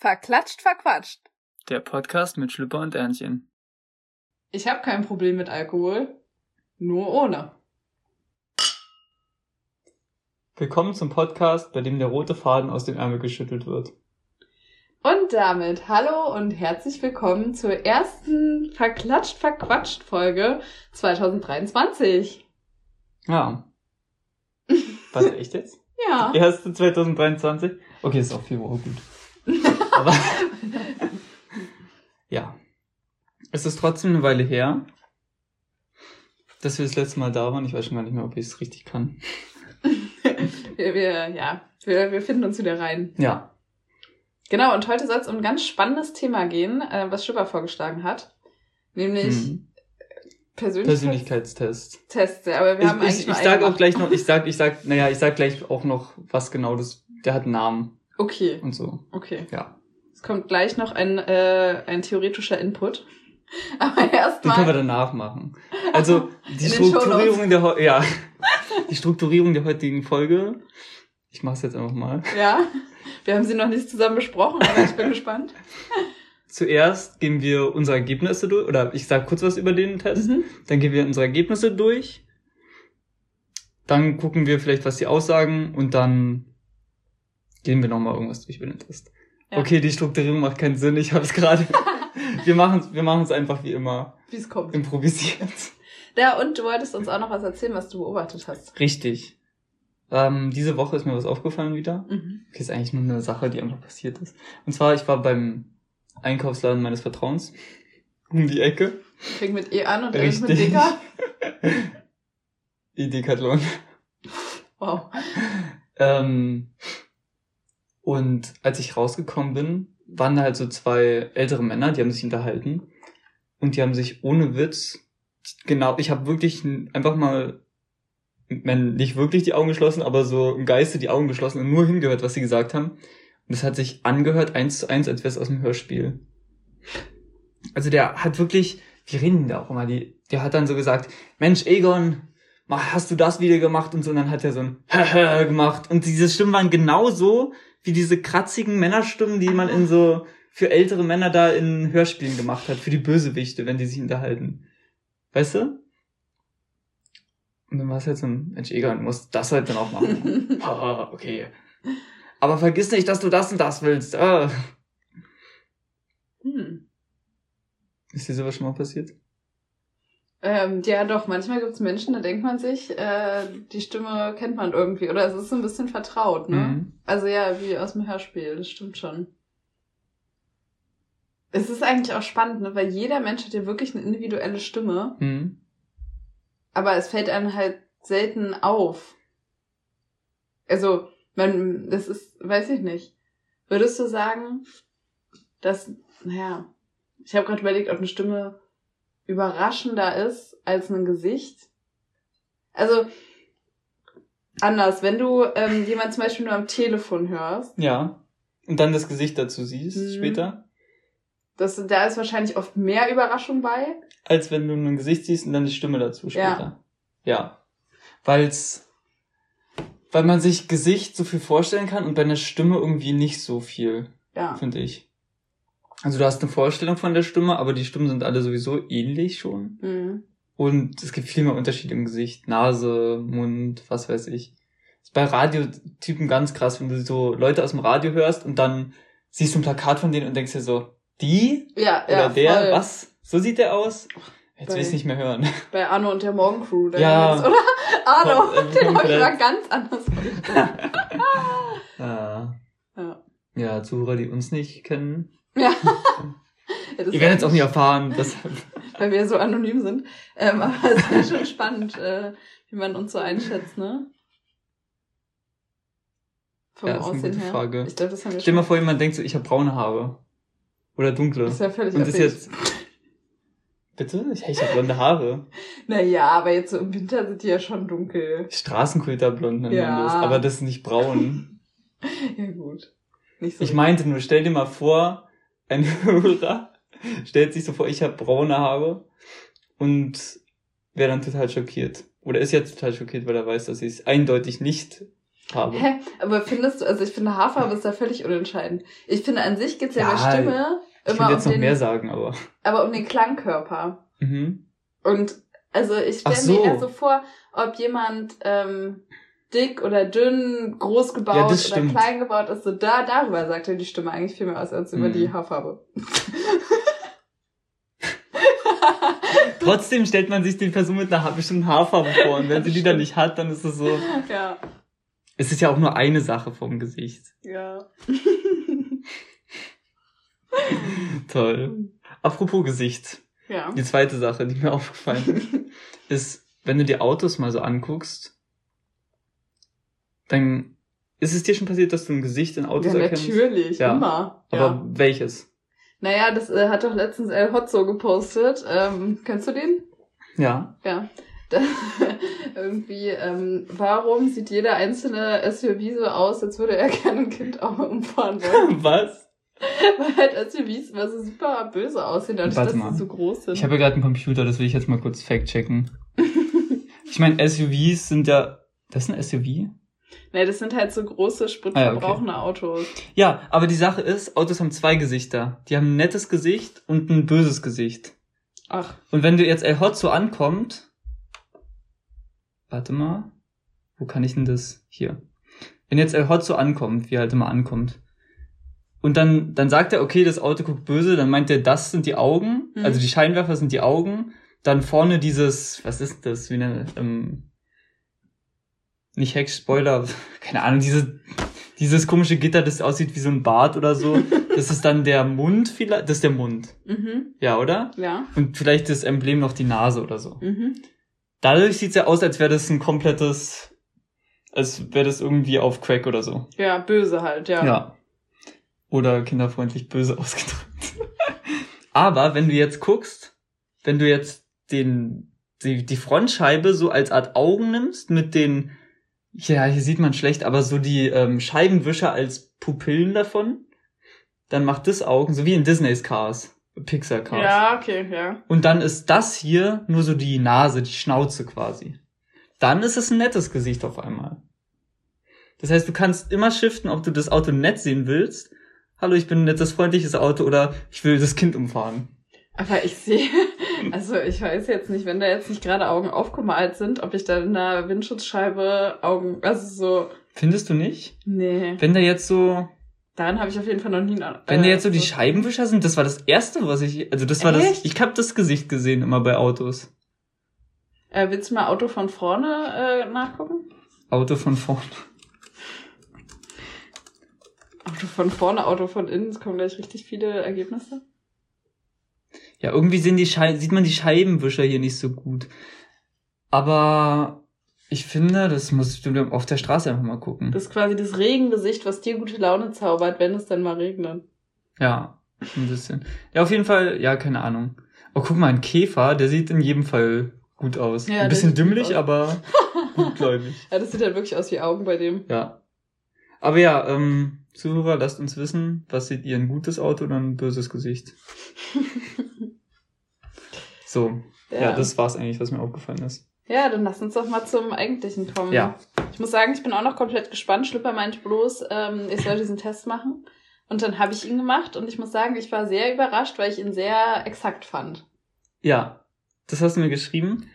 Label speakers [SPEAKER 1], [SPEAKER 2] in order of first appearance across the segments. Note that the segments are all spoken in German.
[SPEAKER 1] Verklatscht, verquatscht.
[SPEAKER 2] Der Podcast mit Schlüpper und Ernchen.
[SPEAKER 1] Ich habe kein Problem mit Alkohol, nur ohne.
[SPEAKER 2] Willkommen zum Podcast, bei dem der rote Faden aus dem Ärmel geschüttelt wird.
[SPEAKER 1] Und damit hallo und herzlich willkommen zur ersten Verklatscht, verquatscht Folge 2023.
[SPEAKER 2] Ja. Was, echt jetzt?
[SPEAKER 1] Ja.
[SPEAKER 2] Die erste 2023? Okay, ist auch viel Uhr gut. Aber ja. Es ist trotzdem eine Weile her, dass wir das letzte Mal da waren. Ich weiß schon gar nicht mehr, ob ich es richtig kann.
[SPEAKER 1] wir, wir, ja, wir, wir finden uns wieder rein.
[SPEAKER 2] Ja.
[SPEAKER 1] Genau, und heute soll es um ein ganz spannendes Thema gehen, äh, was Schubert vorgeschlagen hat. Nämlich
[SPEAKER 2] Mhm.
[SPEAKER 1] Persönlichkeits
[SPEAKER 2] Persönlichkeitstest.
[SPEAKER 1] Tests. Ja, aber wir haben
[SPEAKER 2] ich
[SPEAKER 1] eigentlich
[SPEAKER 2] ich, ich
[SPEAKER 1] einen
[SPEAKER 2] sag auch gleich noch, ich sag, ich sag, naja, ich sag gleich auch noch, was genau das, der hat einen Namen
[SPEAKER 1] Okay,
[SPEAKER 2] und so.
[SPEAKER 1] okay.
[SPEAKER 2] Ja.
[SPEAKER 1] Es kommt gleich noch ein, äh, ein theoretischer Input. Aber
[SPEAKER 2] Den können wir
[SPEAKER 1] erstmal.
[SPEAKER 2] danach machen. Also die Strukturierung der ja die Strukturierung der heutigen Folge. Ich mache es jetzt einfach mal.
[SPEAKER 1] Ja, wir haben sie noch nicht zusammen besprochen, aber ich bin gespannt.
[SPEAKER 2] Zuerst gehen wir unsere Ergebnisse durch, oder ich sage kurz was über den Test.
[SPEAKER 1] Mhm.
[SPEAKER 2] Dann gehen wir unsere Ergebnisse durch. Dann gucken wir vielleicht, was sie aussagen und dann gehen wir nochmal irgendwas durch über den Test.
[SPEAKER 1] Ja.
[SPEAKER 2] Okay, die Strukturierung macht keinen Sinn. Ich habe es gerade. wir machen wir machen es einfach wie immer
[SPEAKER 1] Wie es kommt.
[SPEAKER 2] improvisiert.
[SPEAKER 1] Ja, und du wolltest uns auch noch was erzählen, was du beobachtet hast.
[SPEAKER 2] Richtig. Ähm, diese Woche ist mir was aufgefallen wieder.
[SPEAKER 1] Mhm.
[SPEAKER 2] Okay, ist eigentlich nur eine Sache, die einfach passiert ist. Und zwar, ich war beim Einkaufsladen meines Vertrauens um die Ecke.
[SPEAKER 1] Fängt mit E an und endet mit
[SPEAKER 2] Richtig.
[SPEAKER 1] Dicker.
[SPEAKER 2] Die Decathlon.
[SPEAKER 1] Wow.
[SPEAKER 2] Ähm, und als ich rausgekommen bin, waren da halt so zwei ältere Männer, die haben sich unterhalten. Und die haben sich ohne Witz, genau, ich habe wirklich einfach mal, wenn nicht wirklich die Augen geschlossen, aber so im Geiste die Augen geschlossen und nur hingehört, was sie gesagt haben. Und es hat sich angehört, eins zu eins, als wäre es aus dem Hörspiel. Also der hat wirklich, wie reden da auch immer, die, der hat dann so gesagt, Mensch, Egon, hast du das wieder gemacht und so, und dann hat er so ein gemacht. Und diese Stimmen waren genauso wie diese kratzigen Männerstimmen, die man in so für ältere Männer da in Hörspielen gemacht hat, für die Bösewichte, wenn die sich unterhalten. Weißt du? Und dann war es halt so ein, Mensch, Egon, du musst das halt dann auch machen. Haha, okay. Aber vergiss nicht, dass du das und das willst. Ah.
[SPEAKER 1] Hm.
[SPEAKER 2] Ist dir sowas schon mal passiert?
[SPEAKER 1] Ähm, ja, doch, manchmal gibt's Menschen, da denkt man sich, äh, die Stimme kennt man irgendwie. Oder es ist so ein bisschen vertraut, ne?
[SPEAKER 2] Mhm.
[SPEAKER 1] Also ja, wie aus dem Hörspiel, das stimmt schon. Es ist eigentlich auch spannend, ne? weil jeder Mensch hat ja wirklich eine individuelle Stimme,
[SPEAKER 2] Mhm.
[SPEAKER 1] aber es fällt einem halt selten auf. Also, man, das ist, weiß ich nicht. Würdest du sagen, dass, naja, ich habe gerade überlegt, ob eine Stimme überraschender ist als ein Gesicht? Also, anders, wenn du ähm, jemand zum Beispiel nur am Telefon hörst,
[SPEAKER 2] Ja. Und dann das Gesicht dazu siehst
[SPEAKER 1] Mhm.
[SPEAKER 2] später.
[SPEAKER 1] Das, da ist wahrscheinlich oft mehr Überraschung bei.
[SPEAKER 2] Als wenn du ein Gesicht siehst und dann die Stimme dazu später. Ja. Weil's, weil man sich Gesicht so viel vorstellen kann und bei einer Stimme irgendwie nicht so viel,
[SPEAKER 1] Ja.
[SPEAKER 2] finde ich. Also du hast eine Vorstellung von der Stimme, aber die Stimmen sind alle sowieso ähnlich schon.
[SPEAKER 1] Mhm.
[SPEAKER 2] Und es gibt viel mehr Unterschiede im Gesicht. Nase, Mund, was weiß ich. ist bei Radiotypen ganz krass, wenn du so Leute aus dem Radio hörst und dann siehst du ein Plakat von denen und denkst dir so, die?
[SPEAKER 1] Ja,
[SPEAKER 2] Oder
[SPEAKER 1] ja,
[SPEAKER 2] der?
[SPEAKER 1] voll.
[SPEAKER 2] Was? So sieht der aus? Jetzt
[SPEAKER 1] Bei-
[SPEAKER 2] will ich nicht mehr hören.
[SPEAKER 1] Bei Arno und der Morgencrew. da
[SPEAKER 2] Ja.
[SPEAKER 1] jetzt, Oder? Arno,
[SPEAKER 2] äh,
[SPEAKER 1] den habe ich mal ganz anders vorgestellt.
[SPEAKER 2] Ah.
[SPEAKER 1] Ja.
[SPEAKER 2] Ja, Zuhörer, die uns nicht kennen.
[SPEAKER 1] Ja. Ja, das
[SPEAKER 2] Ihr werdet
[SPEAKER 1] ist
[SPEAKER 2] es auch nie erfahren. Das,
[SPEAKER 1] Weil wir so anonym sind. Ähm, aber es ist schon spannend, äh, wie man uns so einschätzt, ne? Vom
[SPEAKER 2] Ja, ist eine
[SPEAKER 1] Aussehen
[SPEAKER 2] gute
[SPEAKER 1] her.
[SPEAKER 2] Frage.
[SPEAKER 1] Ich glaube, das haben wir
[SPEAKER 2] stell
[SPEAKER 1] schon.
[SPEAKER 2] mal vor, jemand denkt so, ich habe braune Haare. Oder dunkle.
[SPEAKER 1] Das ist ja völlig
[SPEAKER 2] Und ist
[SPEAKER 1] abwegig.
[SPEAKER 2] jetzt... Bitte? Ich, ich habe blonde Haare.
[SPEAKER 1] Naja, aber jetzt so im Winter sind die ja schon dunkel.
[SPEAKER 2] Straßenkulterblond nennt
[SPEAKER 1] Ja.
[SPEAKER 2] man das. Aber das ist nicht braun.
[SPEAKER 1] Ja, gut. Nicht so.
[SPEAKER 2] Ich meinte nur, stell dir mal vor, ein Hörer stellt sich so vor, ich habe braune Haare und wäre dann total schockiert. Oder ist jetzt total schockiert, weil er weiß, dass ich es eindeutig nicht Haarfarbe.
[SPEAKER 1] Hä? Aber findest du, also ich finde Haarfarbe ist da völlig unentscheidend. Ich finde an sich geht's ja,
[SPEAKER 2] Ja,
[SPEAKER 1] bei Stimme
[SPEAKER 2] Ich
[SPEAKER 1] immer
[SPEAKER 2] will
[SPEAKER 1] um
[SPEAKER 2] jetzt noch
[SPEAKER 1] den,
[SPEAKER 2] mehr sagen, aber.
[SPEAKER 1] aber um den Klangkörper.
[SPEAKER 2] Mhm.
[SPEAKER 1] Und also ich stelle mir
[SPEAKER 2] so.
[SPEAKER 1] eher so vor, ob jemand ähm, dick oder dünn, groß gebaut
[SPEAKER 2] Ja,
[SPEAKER 1] oder klein gebaut ist. So da, darüber sagt ja die Stimme eigentlich viel mehr aus als über
[SPEAKER 2] Mhm.
[SPEAKER 1] die Haarfarbe.
[SPEAKER 2] Trotzdem stellt man sich die Person mit einer bestimmten Haarfarbe vor und wenn sie die dann nicht hat, dann ist es so.
[SPEAKER 1] ja,
[SPEAKER 2] Es ist ja auch nur eine Sache vom Gesicht.
[SPEAKER 1] ja.
[SPEAKER 2] Toll. Apropos Gesicht.
[SPEAKER 1] ja.
[SPEAKER 2] Die zweite Sache, die mir aufgefallen ist, wenn du dir Autos mal so anguckst, dann ist es dir schon passiert, dass du ein Gesicht in Autos
[SPEAKER 1] Ja,
[SPEAKER 2] erkennst?
[SPEAKER 1] natürlich,
[SPEAKER 2] Ja.
[SPEAKER 1] immer.
[SPEAKER 2] Aber
[SPEAKER 1] ja.
[SPEAKER 2] welches?
[SPEAKER 1] Naja, das äh, hat doch letztens El Hotzo gepostet. Ähm, kennst du den?
[SPEAKER 2] Ja.
[SPEAKER 1] Ja. Da, irgendwie, ähm, warum sieht jeder einzelne SUV so aus, als würde er gerne ein Kind auch umfahren wollen?
[SPEAKER 2] Was?
[SPEAKER 1] Weil halt SUVs immer so super böse aussehen, dadurch,
[SPEAKER 2] Warte
[SPEAKER 1] dass
[SPEAKER 2] mal.
[SPEAKER 1] sie so groß sind.
[SPEAKER 2] Ich habe ja gerade einen Computer, das will ich jetzt mal kurz fact-checken. Ich meine, SUVs sind ja... Das ist ein SUV?
[SPEAKER 1] Nee, das sind halt so große, spritverbrauchende Autos.
[SPEAKER 2] Ja, aber die Sache ist, Autos haben zwei Gesichter. Die haben ein nettes Gesicht und ein böses Gesicht.
[SPEAKER 1] Ach,
[SPEAKER 2] Und wenn du jetzt El Hotzo ankommt, warte mal, wo kann ich denn das? Hier. Wenn jetzt El Hotzo ankommt, wie er halt immer ankommt, und dann, dann sagt er, okay, das Auto guckt böse, dann meint er, das sind die Augen,
[SPEAKER 1] Mhm.
[SPEAKER 2] also die Scheinwerfer sind die Augen, dann vorne dieses, was ist das, wie eine, ähm, nicht Heckspoiler, keine Ahnung, diese, dieses komische Gitter, das aussieht wie so ein Bart oder so, das ist dann der Mund vielleicht, das ist der Mund,
[SPEAKER 1] mhm,
[SPEAKER 2] ja, oder?
[SPEAKER 1] ja,
[SPEAKER 2] Und vielleicht das Emblem noch die Nase oder so.
[SPEAKER 1] mhm.
[SPEAKER 2] Dadurch sieht's ja aus, als wäre das ein komplettes, als wäre das irgendwie auf Crack oder so.
[SPEAKER 1] Ja, böse halt, ja.
[SPEAKER 2] Ja. Oder kinderfreundlich böse ausgedrückt. Aber wenn du jetzt guckst, wenn du jetzt den, die, die Frontscheibe so als Art Augen nimmst mit den, ja, hier sieht man schlecht, aber so die ähm, Scheibenwischer als Pupillen davon, dann macht das Augen, so wie in Disneys Cars, Pixar Cars.
[SPEAKER 1] Ja, okay, ja.
[SPEAKER 2] Und dann ist das hier nur so die Nase, die Schnauze quasi. Dann ist es ein nettes Gesicht auf einmal. Das heißt, du kannst immer shiften, ob du das Auto nett sehen willst. Hallo, ich bin ein nettes, freundliches Auto oder ich will das Kind umfahren.
[SPEAKER 1] Aber ich sehe, also ich weiß jetzt nicht, wenn da jetzt nicht gerade Augen aufgemalt sind, ob ich da in der Windschutzscheibe Augen, also so,
[SPEAKER 2] Findest du nicht?
[SPEAKER 1] nee,
[SPEAKER 2] Wenn da jetzt so,
[SPEAKER 1] daran habe ich auf jeden Fall noch nie. Äh,
[SPEAKER 2] wenn da jetzt so die Scheibenwischer sind, das war das erste, was ich, also das war das,
[SPEAKER 1] Echt?
[SPEAKER 2] ich habe das Gesicht gesehen immer bei Autos.
[SPEAKER 1] Äh, willst du mal Auto von vorne äh, nachgucken?
[SPEAKER 2] Auto von vorne.
[SPEAKER 1] Auto von vorne, Auto von innen, es kommen gleich richtig viele Ergebnisse.
[SPEAKER 2] Ja, irgendwie sehen die Schei sieht man die Scheibenwischer hier nicht so gut. Aber ich finde, das musst du auf der Straße einfach mal gucken.
[SPEAKER 1] Das ist quasi das Regengesicht, was dir gute Laune zaubert, wenn es dann mal regnet.
[SPEAKER 2] Ja, ein bisschen. Ja, auf jeden Fall, ja, keine Ahnung. Oh, guck mal, ein Käfer, der sieht in jedem Fall gut aus.
[SPEAKER 1] Ja,
[SPEAKER 2] ein bisschen dümmlich, aber gutgläubig.
[SPEAKER 1] Ja, das sieht halt wirklich aus wie Augen bei dem.
[SPEAKER 2] Ja. Aber ja, ähm, Zuhörer, lasst uns wissen, was seht ihr, ein gutes Auto oder ein böses Gesicht? So, ja, das war's eigentlich, was mir aufgefallen ist.
[SPEAKER 1] Ja, dann lass uns doch mal zum Eigentlichen kommen.
[SPEAKER 2] Ja.
[SPEAKER 1] Ich muss sagen, ich bin auch noch komplett gespannt. Schlipper meinte bloß, ähm, ich soll diesen Test machen. Und dann habe ich ihn gemacht und ich muss sagen, ich war sehr überrascht, weil ich ihn sehr exakt fand.
[SPEAKER 2] Ja, das hast du mir geschrieben.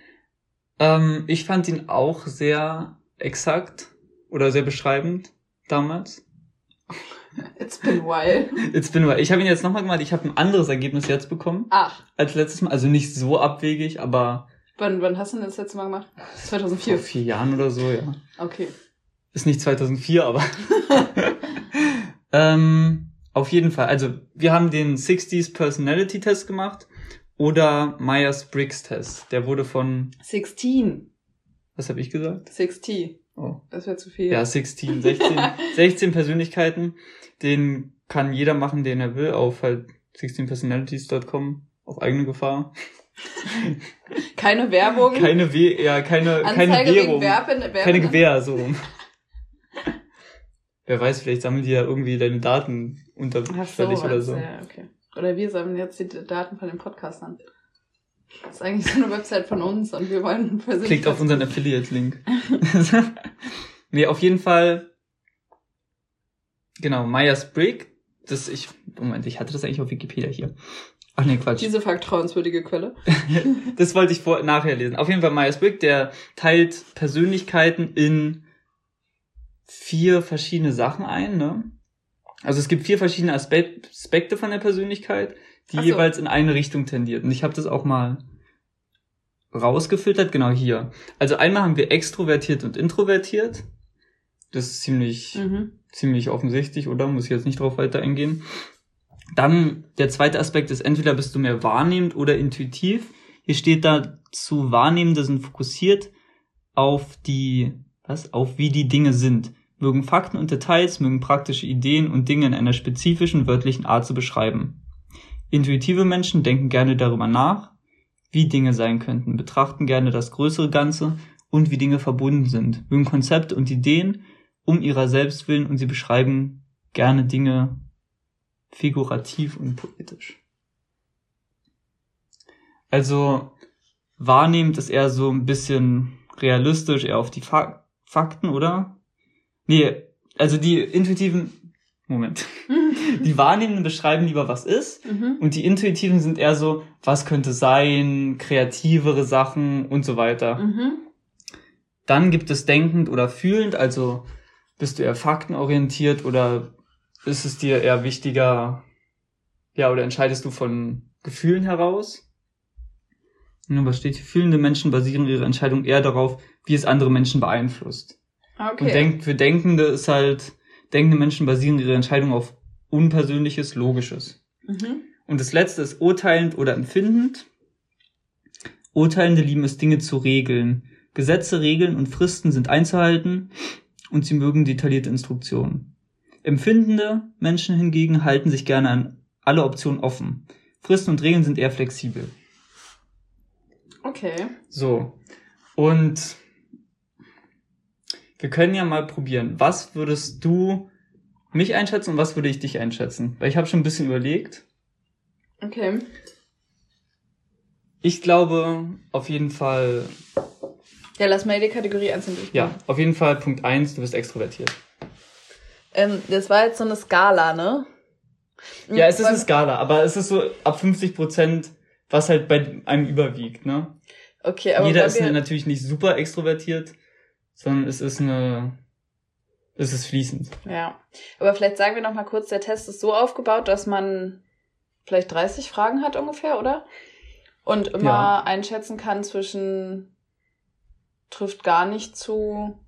[SPEAKER 2] Ähm, ich fand ihn auch sehr exakt oder sehr beschreibend damals.
[SPEAKER 1] It's been a while.
[SPEAKER 2] Jetzt bin ich. Ich habe ihn jetzt nochmal gemacht. Ich habe ein anderes Ergebnis jetzt bekommen
[SPEAKER 1] Ach,
[SPEAKER 2] als letztes Mal. Also nicht so abwegig, aber
[SPEAKER 1] wann, wann hast du denn das letzte Mal gemacht?
[SPEAKER 2] vor
[SPEAKER 1] 2004.
[SPEAKER 2] vier Jahren oder so, ja.
[SPEAKER 1] Okay.
[SPEAKER 2] Ist nicht 2004, aber ähm, auf jeden Fall. Also wir haben den 60s Personality Test gemacht oder Myers-Briggs Test. Der wurde von,
[SPEAKER 1] 16.
[SPEAKER 2] was habe ich gesagt?
[SPEAKER 1] 60.
[SPEAKER 2] Oh.
[SPEAKER 1] Das wäre zu viel.
[SPEAKER 2] Ja, 16, 16, 16 Persönlichkeiten. Den kann jeder machen, den er will, auf halt 16personalities.com auf eigene Gefahr.
[SPEAKER 1] Keine Werbung.
[SPEAKER 2] Keine We ja, keine, keine
[SPEAKER 1] Anzeige
[SPEAKER 2] Währung.
[SPEAKER 1] wegen Werbe, Werbe
[SPEAKER 2] Keine Gewähr, so rum. Wer weiß, vielleicht sammeln die ja irgendwie deine Daten
[SPEAKER 1] Ach so,
[SPEAKER 2] unterschwellig oder so.
[SPEAKER 1] Ja, okay. Oder wir sammeln jetzt die Daten von den Podcastern. Das ist eigentlich so eine Website von uns und wir wollen persönlich.
[SPEAKER 2] Klickt auf unseren Affiliate-Link. Nee, auf jeden Fall. Genau, Myers-Briggs. Das ich, Moment, ich hatte das eigentlich auf Wikipedia hier. Ach nee, Quatsch.
[SPEAKER 1] Diese vertrauenswürdige Quelle.
[SPEAKER 2] das wollte ich vor, nachher lesen. Auf jeden Fall Myers-Briggs, der teilt Persönlichkeiten in vier verschiedene Sachen ein, ne? Also es gibt vier verschiedene Aspekte von der Persönlichkeit, die so. jeweils in eine Richtung tendiert. Und ich habe das auch mal rausgefiltert, genau hier. Also einmal haben wir extrovertiert und introvertiert. Das ist ziemlich, mhm. Ziemlich offensichtlich, oder? Muss ich jetzt nicht drauf weiter eingehen. Dann der zweite Aspekt ist, entweder bist du mehr wahrnehmend oder intuitiv. Hier steht dazu, Wahrnehmende sind fokussiert auf die, was, auf wie die Dinge sind, mögen Fakten und Details, mögen praktische Ideen und Dinge in einer spezifischen wörtlichen Art zu beschreiben. Intuitive Menschen denken gerne darüber nach, wie Dinge sein könnten, betrachten gerne das größere Ganze und wie Dinge verbunden sind, mögen Konzepte und Ideen um ihrer selbst willen und sie beschreiben gerne Dinge figurativ und poetisch. Also wahrnehmend ist eher so ein bisschen realistisch, eher auf die Fa Fakten, oder? Nee, also die intuitiven, Moment. die Wahrnehmenden beschreiben lieber, was ist. Mhm. Und die Intuitiven sind eher so, was könnte sein, kreativere Sachen und so weiter. Mhm. Dann gibt es denkend oder fühlend, also bist du eher faktenorientiert oder ist es dir eher wichtiger, ja, oder entscheidest du von Gefühlen heraus? Nun, was steht hier? Fühlende Menschen basieren ihre Entscheidung eher darauf, wie es andere Menschen beeinflusst. Okay. Und denk, für Denkende ist halt, denkende Menschen basieren ihre Entscheidung auf Unpersönliches, Logisches. Mhm. Und das letzte ist urteilend oder empfindend. Urteilende lieben es, Dinge zu regeln. Gesetze, Regeln und Fristen sind einzuhalten und sie mögen detaillierte Instruktionen. Empfindende Menschen hingegen halten sich gerne an alle Optionen offen. Fristen und Regeln sind eher flexibel.
[SPEAKER 1] Okay.
[SPEAKER 2] So. Und wir können ja mal probieren. Was würdest du mich einschätzen und was würde ich dich einschätzen? Weil ich habe schon ein bisschen überlegt.
[SPEAKER 1] Okay.
[SPEAKER 2] Ich glaube auf jeden Fall.
[SPEAKER 1] Ja, lass mal die Kategorie einzeln durchgehen.
[SPEAKER 2] Ja, auf jeden Fall Punkt eins. du bist extrovertiert.
[SPEAKER 1] Ähm, das war jetzt so eine Skala, ne?
[SPEAKER 2] Ja, es ist eine Skala, aber es ist so ab 50 Prozent, was halt bei einem überwiegt, ne?
[SPEAKER 1] Okay,
[SPEAKER 2] aber jeder ist natürlich nicht super extrovertiert, sondern es ist eine, es ist fließend.
[SPEAKER 1] Ja, aber vielleicht sagen wir noch mal kurz, der Test ist so aufgebaut, dass man vielleicht 30 Fragen hat ungefähr, oder? Und immer ja. einschätzen kann zwischen trifft gar nicht zu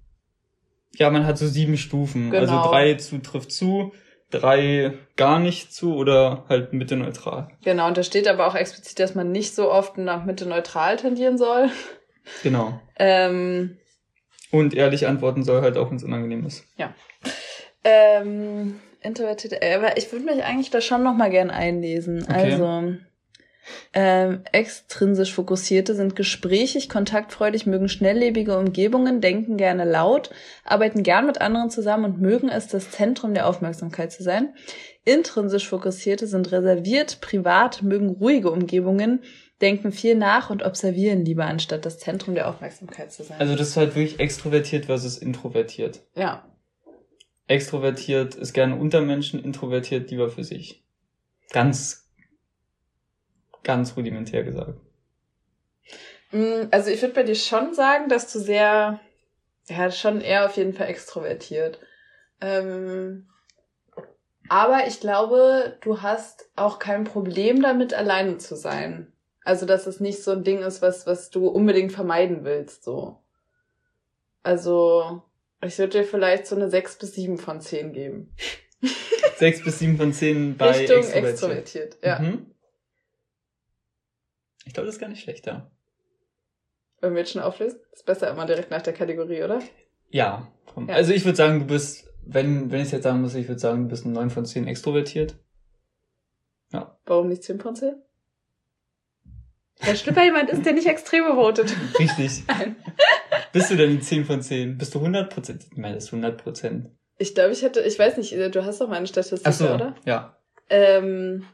[SPEAKER 2] ja, man hat so sieben Stufen. Also genau. Also drei zu trifft zu, drei gar nicht zu oder halt Mitte neutral.
[SPEAKER 1] Genau, und da steht aber auch explizit, dass man nicht so oft nach Mitte neutral tendieren soll.
[SPEAKER 2] Genau.
[SPEAKER 1] ähm,
[SPEAKER 2] und ehrlich antworten soll halt auch, wenn es unangenehm ist.
[SPEAKER 1] Ja. Ähm, introvertiert, äh, aber ich würde mich eigentlich da schon nochmal gern einlesen. Okay. Also, ähm, extrinsisch Fokussierte sind gesprächig, kontaktfreudig, mögen schnelllebige Umgebungen, denken gerne laut, arbeiten gern mit anderen zusammen und mögen es, das Zentrum der Aufmerksamkeit zu sein. Intrinsisch Fokussierte sind reserviert, privat, mögen ruhige Umgebungen, denken viel nach und observieren lieber, anstatt das Zentrum der Aufmerksamkeit zu sein.
[SPEAKER 2] Also das ist halt wirklich extrovertiert versus introvertiert.
[SPEAKER 1] Ja.
[SPEAKER 2] Extrovertiert ist gerne unter Menschen, introvertiert lieber für sich. Ganz ganz rudimentär gesagt.
[SPEAKER 1] Mm, also ich würde bei dir schon sagen, dass du sehr, ja, schon eher auf jeden Fall extrovertiert. Ähm, aber ich glaube, du hast auch kein Problem damit, alleine zu sein. Also, dass es nicht so ein Ding ist, was, was du unbedingt vermeiden willst, so. Also, ich würde dir vielleicht so eine 6 bis 7 von 10 geben.
[SPEAKER 2] 6 bis 7 von 10 bei
[SPEAKER 1] Richtung extrovertiert. extrovertiert ja. Mhm.
[SPEAKER 2] Ich glaube, das ist gar nicht schlechter.
[SPEAKER 1] Wollen wir jetzt schon auflösen? Ist besser immer direkt nach der Kategorie, oder?
[SPEAKER 2] Ja. ja. Also ich würde sagen, du bist, wenn, wenn ich es jetzt sagen muss, ich würde sagen, du bist ein 9 von 10 extrovertiert.
[SPEAKER 1] Ja. Warum nicht 10 von 10? Herr Schlipper jemand ist, der nicht extrem votet.
[SPEAKER 2] Richtig. Bist du denn ein 10 von 10? Bist du 100 Prozent? Ich meine, das ist 100 Prozent.
[SPEAKER 1] Ich glaube, ich hätte, ich weiß nicht, du hast doch mal eine Statistik, Ach so, oder?
[SPEAKER 2] ja.
[SPEAKER 1] Ähm,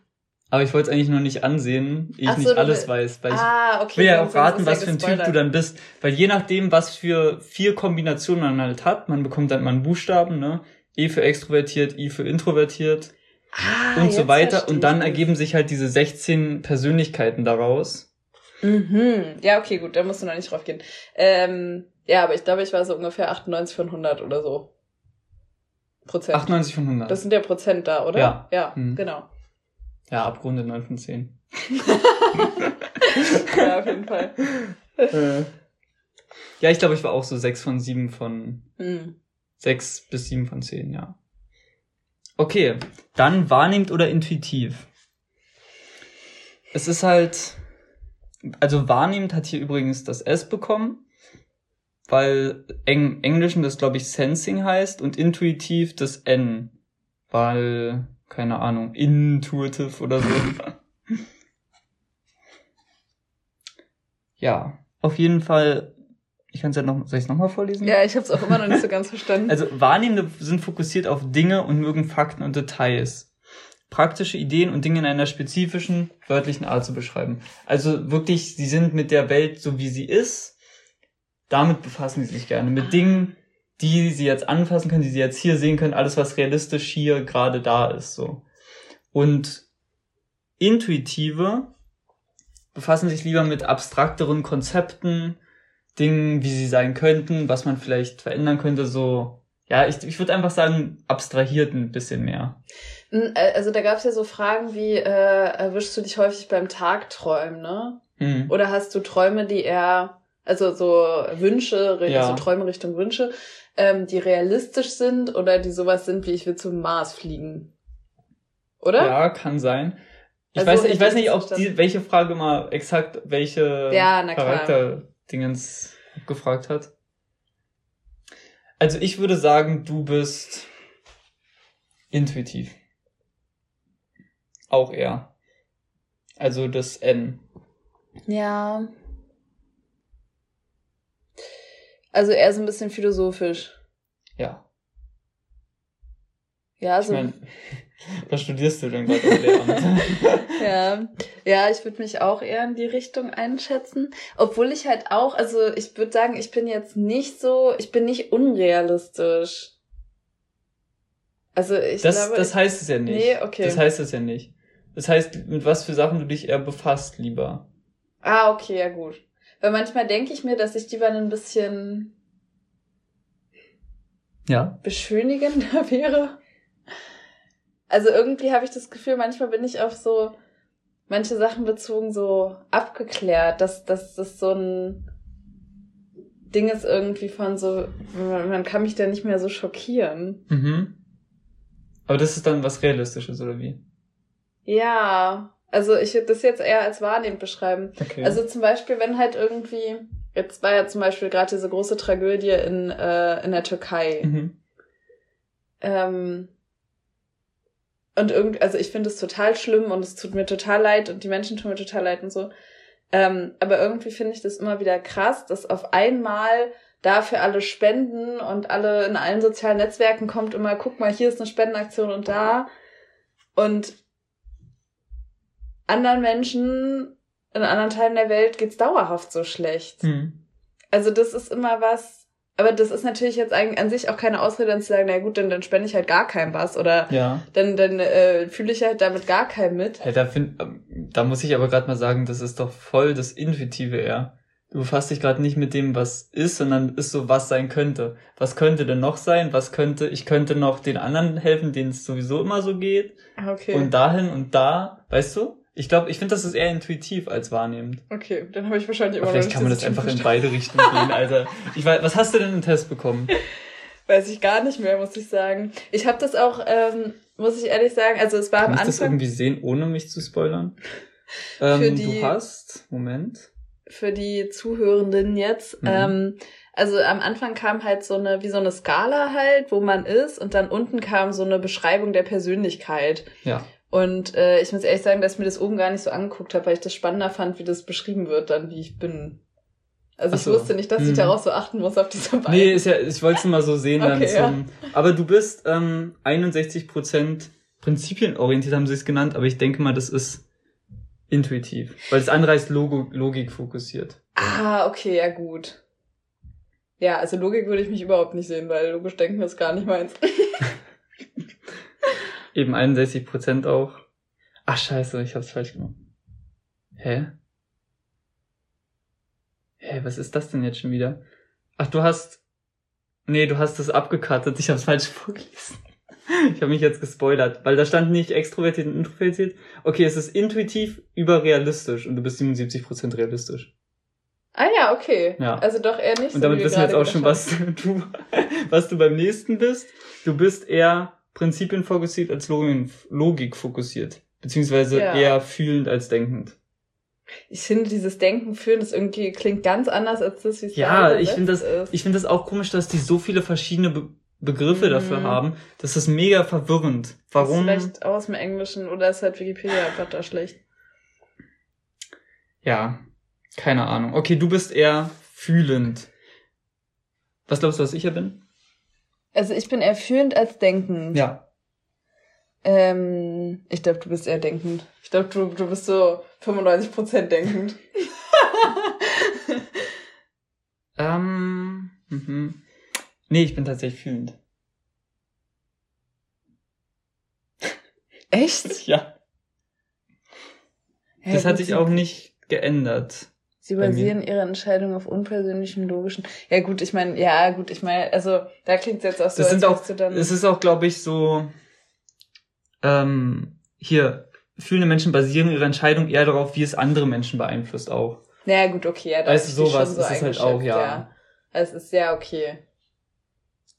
[SPEAKER 2] Aber ich wollte es eigentlich noch nicht ansehen, ehe ich
[SPEAKER 1] so,
[SPEAKER 2] nicht alles weiß. Weil
[SPEAKER 1] Ah,
[SPEAKER 2] ich
[SPEAKER 1] okay.
[SPEAKER 2] will ja auch raten, was für ein Typ du dann bist. Weil je nachdem, was für vier Kombinationen man halt hat, man bekommt dann mal einen Buchstaben, ne? E für extrovertiert, I für introvertiert
[SPEAKER 1] Ah,
[SPEAKER 2] und so weiter. Und dann ergeben sich halt diese 16 Persönlichkeiten daraus.
[SPEAKER 1] Mhm. Ja, okay, gut, da musst du noch nicht drauf gehen. Ähm, ja, aber ich glaube, ich war so ungefähr 98 von 100 oder so. Prozent.
[SPEAKER 2] 98 von 100.
[SPEAKER 1] Das sind ja Prozent da, oder?
[SPEAKER 2] Ja.
[SPEAKER 1] Ja,
[SPEAKER 2] Mhm.
[SPEAKER 1] genau.
[SPEAKER 2] Ja, abrunde 9 von 10.
[SPEAKER 1] ja, auf jeden Fall.
[SPEAKER 2] Äh. Ja, ich glaube, ich war auch so 6 von 7 von
[SPEAKER 1] Mhm.
[SPEAKER 2] 6 bis 7 von 10, ja. Okay, dann wahrnehmend oder intuitiv. Es ist halt, also wahrnehmend hat hier übrigens das S bekommen, weil Eng, Englischen das glaube ich Sensing heißt und intuitiv das N, weil, keine Ahnung, intuitive oder so. ja, auf jeden Fall, ich kann es ja noch, soll ich es nochmal vorlesen?
[SPEAKER 1] Ja, ich habe es auch immer noch nicht so ganz verstanden.
[SPEAKER 2] Also Wahrnehmende sind fokussiert auf Dinge und mögen Fakten und Details. Praktische Ideen und Dinge in einer spezifischen, wörtlichen Art zu beschreiben. Also wirklich, sie sind mit der Welt so wie sie ist. Damit befassen sie sich gerne. Mit. Dingen, die sie jetzt anfassen können, die sie jetzt hier sehen können, alles was realistisch hier gerade da ist, so. Und Intuitive befassen sich lieber mit abstrakteren Konzepten, Dingen, wie sie sein könnten, was man vielleicht verändern könnte, so, ja, ich, ich würde einfach sagen, abstrahiert ein bisschen mehr.
[SPEAKER 1] Äh, Also da gab es ja so Fragen wie, äh, erwischst du dich häufig beim Tagträumen, ne?
[SPEAKER 2] Hm.
[SPEAKER 1] Oder hast du Träume, die eher, also so Wünsche,
[SPEAKER 2] Ja.
[SPEAKER 1] so Träume Richtung Wünsche, ähm, die realistisch sind oder die sowas sind wie ich will zum Mars fliegen? Oder?
[SPEAKER 2] Ja, kann sein. Ich
[SPEAKER 1] Also,
[SPEAKER 2] weiß, ich weiß nicht, ob die, welche Frage mal exakt welche
[SPEAKER 1] Ja.
[SPEAKER 2] Charakterdingens gefragt hat. Also ich würde sagen, du bist intuitiv. Auch eher. Also das N.
[SPEAKER 1] Ja. Also eher so ein bisschen philosophisch.
[SPEAKER 2] Ja.
[SPEAKER 1] Ja,
[SPEAKER 2] Ich
[SPEAKER 1] so.
[SPEAKER 2] mein, was studierst du denn gerade auf Lehramt?
[SPEAKER 1] Ja, ja, ich würde mich auch eher in die Richtung einschätzen. Obwohl ich halt auch, also ich würde sagen, ich bin jetzt nicht so, ich bin nicht unrealistisch. Also ich
[SPEAKER 2] Das,
[SPEAKER 1] glaube.
[SPEAKER 2] das heißt es ja nicht.
[SPEAKER 1] Nee, okay.
[SPEAKER 2] Das heißt es ja nicht. Das heißt, mit was für Sachen du dich eher befasst lieber.
[SPEAKER 1] ah, okay, ja gut. Weil manchmal denke ich mir, dass ich lieber ein bisschen
[SPEAKER 2] Ja.
[SPEAKER 1] beschönigender wäre. Also irgendwie habe ich das Gefühl, manchmal bin ich auf so manche Sachen bezogen so abgeklärt, dass, dass das so ein Ding ist irgendwie von so, man man kann mich da nicht mehr so schockieren.
[SPEAKER 2] Mhm. Aber das ist dann was Realistisches, oder wie?
[SPEAKER 1] Ja, also ich würde das jetzt eher als wahrnehmend beschreiben.
[SPEAKER 2] Okay.
[SPEAKER 1] Also zum Beispiel, wenn halt irgendwie, jetzt war ja zum Beispiel gerade diese große Tragödie in, äh, in der Türkei.
[SPEAKER 2] mhm.
[SPEAKER 1] Ähm, und irgendwie, also ich finde es total schlimm und es tut mir total leid und die Menschen tun mir total leid und so. Ähm, aber irgendwie finde ich das immer wieder krass, dass auf einmal dafür alle spenden und alle in allen sozialen Netzwerken kommt immer, guck mal, hier ist eine Spendenaktion und da. Und anderen Menschen in anderen Teilen der Welt geht's dauerhaft so schlecht.
[SPEAKER 2] Mhm.
[SPEAKER 1] Also das ist immer was, aber das ist natürlich jetzt eigentlich an sich auch keine Ausrede, dann zu sagen, na gut, dann, dann spende ich halt gar keinem was oder
[SPEAKER 2] Ja.
[SPEAKER 1] dann, dann äh, fühle ich halt damit gar keinem mit.
[SPEAKER 2] Hey, da, find, ähm, da muss ich aber gerade mal sagen, das ist doch voll das Intuitive eher. Du befasst dich gerade nicht mit dem, was ist, sondern ist so, was sein könnte. Was könnte denn noch sein? Was könnte, ich könnte noch den anderen helfen, denen es sowieso immer so geht.
[SPEAKER 1] Okay.
[SPEAKER 2] Und dahin und da, weißt du? Ich glaube, ich finde, das ist eher intuitiv als wahrnehmend.
[SPEAKER 1] okay, dann habe ich wahrscheinlich immer
[SPEAKER 2] Aber vielleicht kann man das einfach in beide Richtungen gehen, Alter. Ich weiß, was hast du denn im Test bekommen?
[SPEAKER 1] Weiß ich gar nicht mehr, muss ich sagen. Ich habe das auch, ähm, muss ich ehrlich sagen, also es war am
[SPEAKER 2] Kann ich das
[SPEAKER 1] Anfang
[SPEAKER 2] irgendwie sehen, ohne mich zu spoilern?
[SPEAKER 1] Für
[SPEAKER 2] Ähm,
[SPEAKER 1] die-
[SPEAKER 2] du hast, Moment.
[SPEAKER 1] für die Zuhörenden jetzt.
[SPEAKER 2] Mhm.
[SPEAKER 1] Ähm, also am Anfang kam halt so eine, wie so eine Skala halt, wo man ist und dann unten kam so eine Beschreibung der Persönlichkeit.
[SPEAKER 2] Ja.
[SPEAKER 1] Und äh, ich muss ehrlich sagen, dass ich mir das oben gar nicht so angeguckt habe, weil ich das spannender fand, wie das beschrieben wird, dann wie ich bin. Also
[SPEAKER 2] Ach
[SPEAKER 1] ich
[SPEAKER 2] so.
[SPEAKER 1] wusste nicht, dass ich
[SPEAKER 2] Mhm.
[SPEAKER 1] darauf so achten muss auf diese beiden.
[SPEAKER 2] Nee, ist ja, ich wollte es mal so sehen dann
[SPEAKER 1] Okay, ja.
[SPEAKER 2] zum, aber du bist ähm, 61% prinzipienorientiert haben sie es genannt, aber ich denke mal, das ist intuitiv. Weil das andere heißt Logo, Logik fokussiert.
[SPEAKER 1] Ah, okay, ja gut. Ja, also Logik würde ich mich überhaupt nicht sehen, weil logisch denken ist gar nicht meins.
[SPEAKER 2] Eben 61 Prozent auch. Ach scheiße, ich hab's falsch gemacht. Hä? Hä, was ist das denn jetzt schon wieder? Ach, du hast. Nee, du hast es abgekattet. Ich hab's falsch vorgelesen. Ich habe mich jetzt gespoilert, weil da stand nicht extrovertiert und introvertiert. Okay, es ist intuitiv über realistisch und du bist 77% realistisch.
[SPEAKER 1] Ah ja, okay.
[SPEAKER 2] Ja.
[SPEAKER 1] Also doch eher nicht
[SPEAKER 2] Und
[SPEAKER 1] so,
[SPEAKER 2] damit
[SPEAKER 1] wir
[SPEAKER 2] wissen wir jetzt auch schon, was du, was du beim nächsten bist. Du bist eher prinzipienfokussiert als Logik, Logik fokussiert. Beziehungsweise
[SPEAKER 1] Ja.
[SPEAKER 2] eher fühlend als denkend.
[SPEAKER 1] Ich finde, dieses Denken führen, das irgendwie klingt ganz anders als das, wie es
[SPEAKER 2] Ja, ich finde das,
[SPEAKER 1] ist.
[SPEAKER 2] ich finde das auch komisch, dass die so viele verschiedene Be Begriffe
[SPEAKER 1] Mhm.
[SPEAKER 2] dafür haben. Das ist mega verwirrend. Warum?
[SPEAKER 1] Ist vielleicht aus dem Englischen oder ist halt Wikipedia einfach da schlecht.
[SPEAKER 2] Ja, keine Ahnung. Okay, du bist eher fühlend. Was glaubst du, was ich hier bin?
[SPEAKER 1] Also ich bin eher fühlend als denkend.
[SPEAKER 2] Ja.
[SPEAKER 1] Ähm, ich glaube, du bist eher denkend. Ich glaube, du, du bist so 95% denkend.
[SPEAKER 2] Ähm, mhm. Nee, ich bin tatsächlich fühlend.
[SPEAKER 1] Echt?
[SPEAKER 2] Ja.
[SPEAKER 1] Ja,
[SPEAKER 2] Das hat sich auch nicht geändert.
[SPEAKER 1] Sie basieren ihre Entscheidungen auf unpersönlichen, logischen. Ja gut, ich meine, ja gut, ich meine, also da klingt jetzt auch so,
[SPEAKER 2] Das sind auch, es ist auch, glaube ich, so, ähm, hier, fühlende Menschen basieren ihre Entscheidung eher darauf, wie es andere Menschen beeinflusst auch.
[SPEAKER 1] naja gut, okay, ja, da
[SPEAKER 2] Weißt
[SPEAKER 1] hab
[SPEAKER 2] du, sowas
[SPEAKER 1] schon so
[SPEAKER 2] ist es halt auch, ja.
[SPEAKER 1] Es ist ja okay.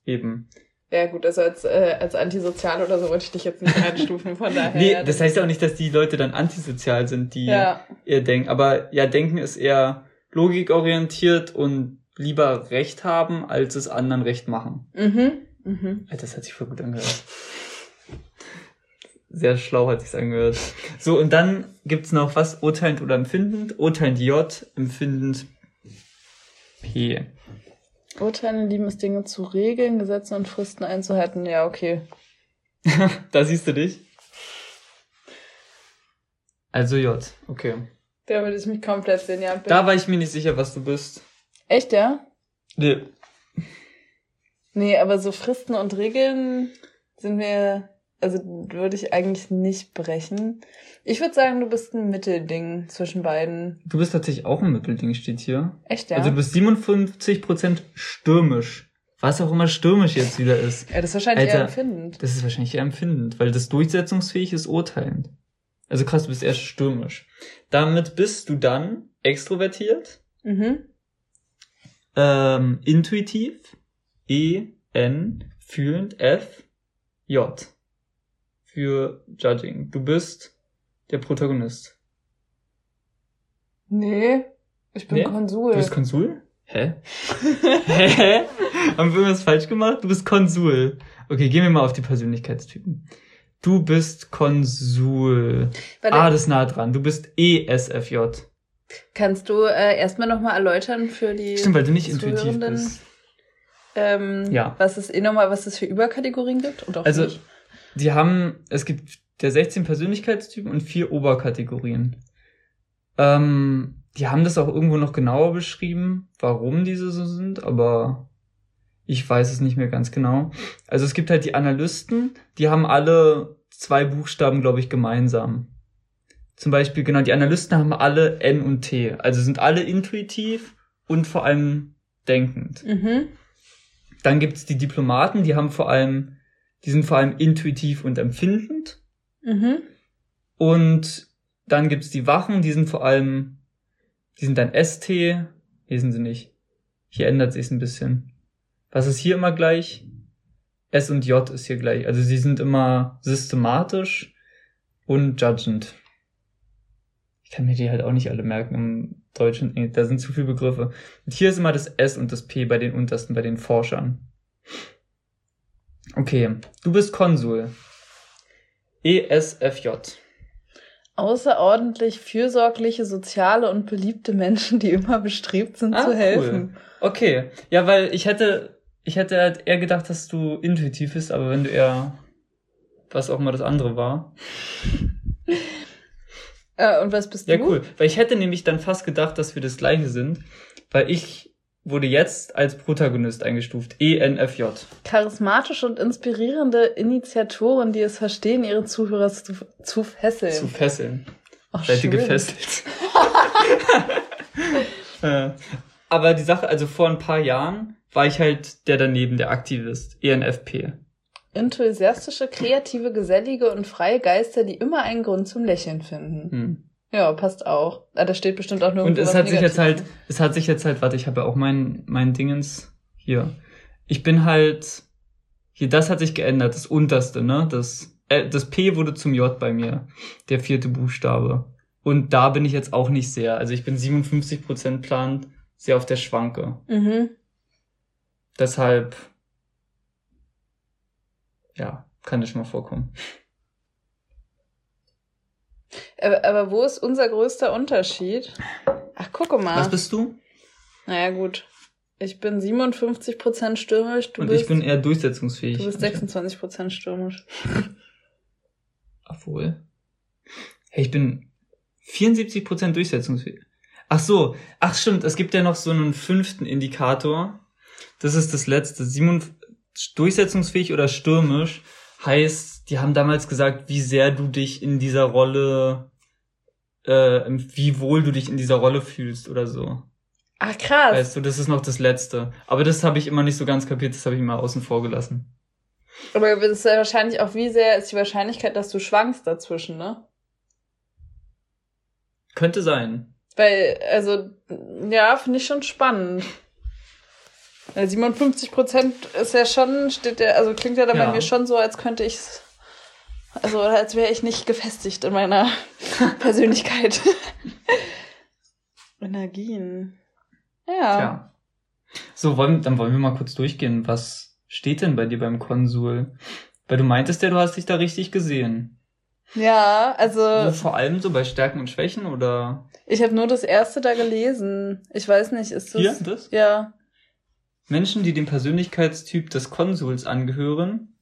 [SPEAKER 2] Eben.
[SPEAKER 1] Ja gut, also als, äh, als antisozial oder so wollte ich dich jetzt nicht einstufen, von daher.
[SPEAKER 2] Nee, das heißt ja auch nicht, dass die Leute dann antisozial sind, die
[SPEAKER 1] Ja,
[SPEAKER 2] eher denken. Aber ja, denken ist eher logikorientiert und lieber Recht haben, als es anderen Recht machen.
[SPEAKER 1] mhm, mhm.
[SPEAKER 2] Alter, Das hat sich voll gut angehört. Sehr schlau hat sich's angehört. So, und dann gibt's noch was? Urteilend oder empfindend? Urteilend J, empfindend P.
[SPEAKER 1] Urteilen lieben es, Dinge zu regeln, Gesetze und Fristen einzuhalten. Ja, okay.
[SPEAKER 2] da siehst du dich. Also J, okay.
[SPEAKER 1] Da würde ich mich komplett sehen, ja.
[SPEAKER 2] Da war ich mir nicht sicher, was du bist.
[SPEAKER 1] Echt, ja?
[SPEAKER 2] Nee.
[SPEAKER 1] Nee, aber so Fristen und Regeln sind mir, also würde ich eigentlich nicht brechen. Ich würde sagen, du bist ein Mittelding zwischen beiden.
[SPEAKER 2] Du bist tatsächlich auch ein Mittelding, steht hier.
[SPEAKER 1] Echt, ja?
[SPEAKER 2] Also du bist 57% stürmisch. Was auch immer stürmisch jetzt wieder ist.
[SPEAKER 1] ja, das ist wahrscheinlich
[SPEAKER 2] Alter.
[SPEAKER 1] eher empfindend.
[SPEAKER 2] Das ist wahrscheinlich eher empfindend, weil das durchsetzungsfähig ist urteilend. Also krass, du bist eher stürmisch. Damit bist du dann extrovertiert,
[SPEAKER 1] Mhm.
[SPEAKER 2] ähm, intuitiv, E, N, fühlend, F, J. Für Judging. Du bist der Protagonist.
[SPEAKER 1] Nee, ich bin
[SPEAKER 2] Nee?
[SPEAKER 1] Konsul.
[SPEAKER 2] Du bist Konsul? Hä? Hä? Haben wir irgendwas falsch gemacht? Du bist Konsul. Okay, gehen wir mal auf die Persönlichkeitstypen. Du bist Konsul.
[SPEAKER 1] Warte,
[SPEAKER 2] Ah, das ist nah dran. Du bist E ESFJ.
[SPEAKER 1] kannst du äh, erstmal nochmal erläutern für die
[SPEAKER 2] Stimmt, weil du nicht intuitiv bist.
[SPEAKER 1] Ähm,
[SPEAKER 2] Ja.
[SPEAKER 1] Was es eh nochmal, was es für Überkategorien gibt? Und auch
[SPEAKER 2] Also,
[SPEAKER 1] nicht.
[SPEAKER 2] Die haben, es gibt der 16 Persönlichkeitstypen und vier Oberkategorien. Ähm, die haben das auch irgendwo noch genauer beschrieben, warum diese so sind, aber ich weiß es nicht mehr ganz genau. Also es gibt halt die Analysten, die haben alle zwei Buchstaben, glaube ich, gemeinsam. Zum Beispiel, genau, die Analysten haben alle N und T. Also sind alle intuitiv und vor allem denkend.
[SPEAKER 1] Mhm.
[SPEAKER 2] Dann gibt's die Diplomaten, die haben vor allem, die sind vor allem intuitiv und empfindend.
[SPEAKER 1] Mhm.
[SPEAKER 2] Und dann gibt's die Wachen, die sind vor allem, die sind dann ST, sind sie nicht. Hier ändert sich's ein bisschen. Was ist hier immer gleich? S und J ist hier gleich. Also sie sind immer systematisch und judgend. Ich kann mir die halt auch nicht alle merken im Deutschen. Da sind zu viele Begriffe. Und hier ist immer das S und das P bei den untersten, bei den Forschern. Okay, du bist Konsul. ESFJ.
[SPEAKER 1] Außerordentlich fürsorgliche, soziale und beliebte Menschen, die immer bestrebt sind
[SPEAKER 2] Ah,
[SPEAKER 1] zu
[SPEAKER 2] cool.
[SPEAKER 1] helfen.
[SPEAKER 2] Okay, ja, weil ich hätte, ich hätte halt eher gedacht, dass du intuitiv bist, aber wenn du eher was auch immer das andere war.
[SPEAKER 1] Äh, und was bist
[SPEAKER 2] Ja,
[SPEAKER 1] du?
[SPEAKER 2] cool. Weil ich hätte nämlich dann fast gedacht, dass wir das gleiche sind, weil ich wurde jetzt als Protagonist eingestuft. ENFJ.
[SPEAKER 1] Charismatische und inspirierende Initiatoren, die es verstehen, ihre Zuhörer zu, zu fesseln.
[SPEAKER 2] Zu fesseln.
[SPEAKER 1] Ach,
[SPEAKER 2] Seid ihr
[SPEAKER 1] schön.
[SPEAKER 2] gefesselt? äh, aber die Sache, also vor ein paar Jahren war ich halt der daneben, der Aktivist. ENFP.
[SPEAKER 1] Enthusiastische, kreative, gesellige und freie Geister, die immer einen Grund zum Lächeln finden.
[SPEAKER 2] Hm.
[SPEAKER 1] Ja, passt auch. Ah, da steht bestimmt auch nur
[SPEAKER 2] Und es hat sich jetzt halt, es hat sich jetzt halt, warte, ich habe ja auch mein, mein Dingens hier. Ich bin halt, hier, das hat sich geändert, das unterste, ne? Das, äh, das P wurde zum J bei mir, der vierte Buchstabe. Und da bin ich jetzt auch nicht sehr, also ich bin 57% plant, sehr auf der Schwanke.
[SPEAKER 1] Mhm.
[SPEAKER 2] Deshalb, ja, kann das schon mal vorkommen.
[SPEAKER 1] Aber, aber wo ist unser größter Unterschied? Ach, gucke mal.
[SPEAKER 2] Was bist du?
[SPEAKER 1] Naja, gut. Ich bin 57% stürmisch, du
[SPEAKER 2] Und
[SPEAKER 1] bist,
[SPEAKER 2] ich bin eher durchsetzungsfähig.
[SPEAKER 1] du bist 26% stürmisch.
[SPEAKER 2] Obwohl. Hey, ich bin 74% durchsetzungsfähig. Ach so, ach stimmt, es gibt ja noch so einen fünften Indikator. Das ist das letzte. 57 durchsetzungsfähig oder stürmisch heißt, die haben damals gesagt, wie sehr du dich in dieser Rolle, äh, wie wohl du dich in dieser Rolle fühlst oder so.
[SPEAKER 1] Ach, krass.
[SPEAKER 2] Weißt du, das ist noch das letzte. Aber das habe ich immer nicht so ganz kapiert, das habe ich mal außen vor gelassen.
[SPEAKER 1] Aber das ist ja wahrscheinlich auch, wie sehr ist die Wahrscheinlichkeit, dass du schwankst dazwischen, ne?
[SPEAKER 2] Könnte sein.
[SPEAKER 1] Weil, also, ja, finde ich schon spannend. Weil 57 Prozent ist ja schon, steht ja, also klingt ja dann
[SPEAKER 2] Ja.
[SPEAKER 1] bei mir schon so, als könnte ich, also als wäre ich nicht gefestigt in meiner Persönlichkeit. Energien. Ja.
[SPEAKER 2] Tja. So, wollen, dann wollen wir mal kurz durchgehen. Was steht denn bei dir beim Konsul? Weil du meintest ja, du hast dich da richtig gesehen.
[SPEAKER 1] Ja, also
[SPEAKER 2] vor allem so bei Stärken und Schwächen oder
[SPEAKER 1] ich habe nur das erste da gelesen. Ich weiß nicht, ist das?
[SPEAKER 2] hier das?
[SPEAKER 1] Ja.
[SPEAKER 2] Menschen, die dem Persönlichkeitstyp des Konsuls angehören,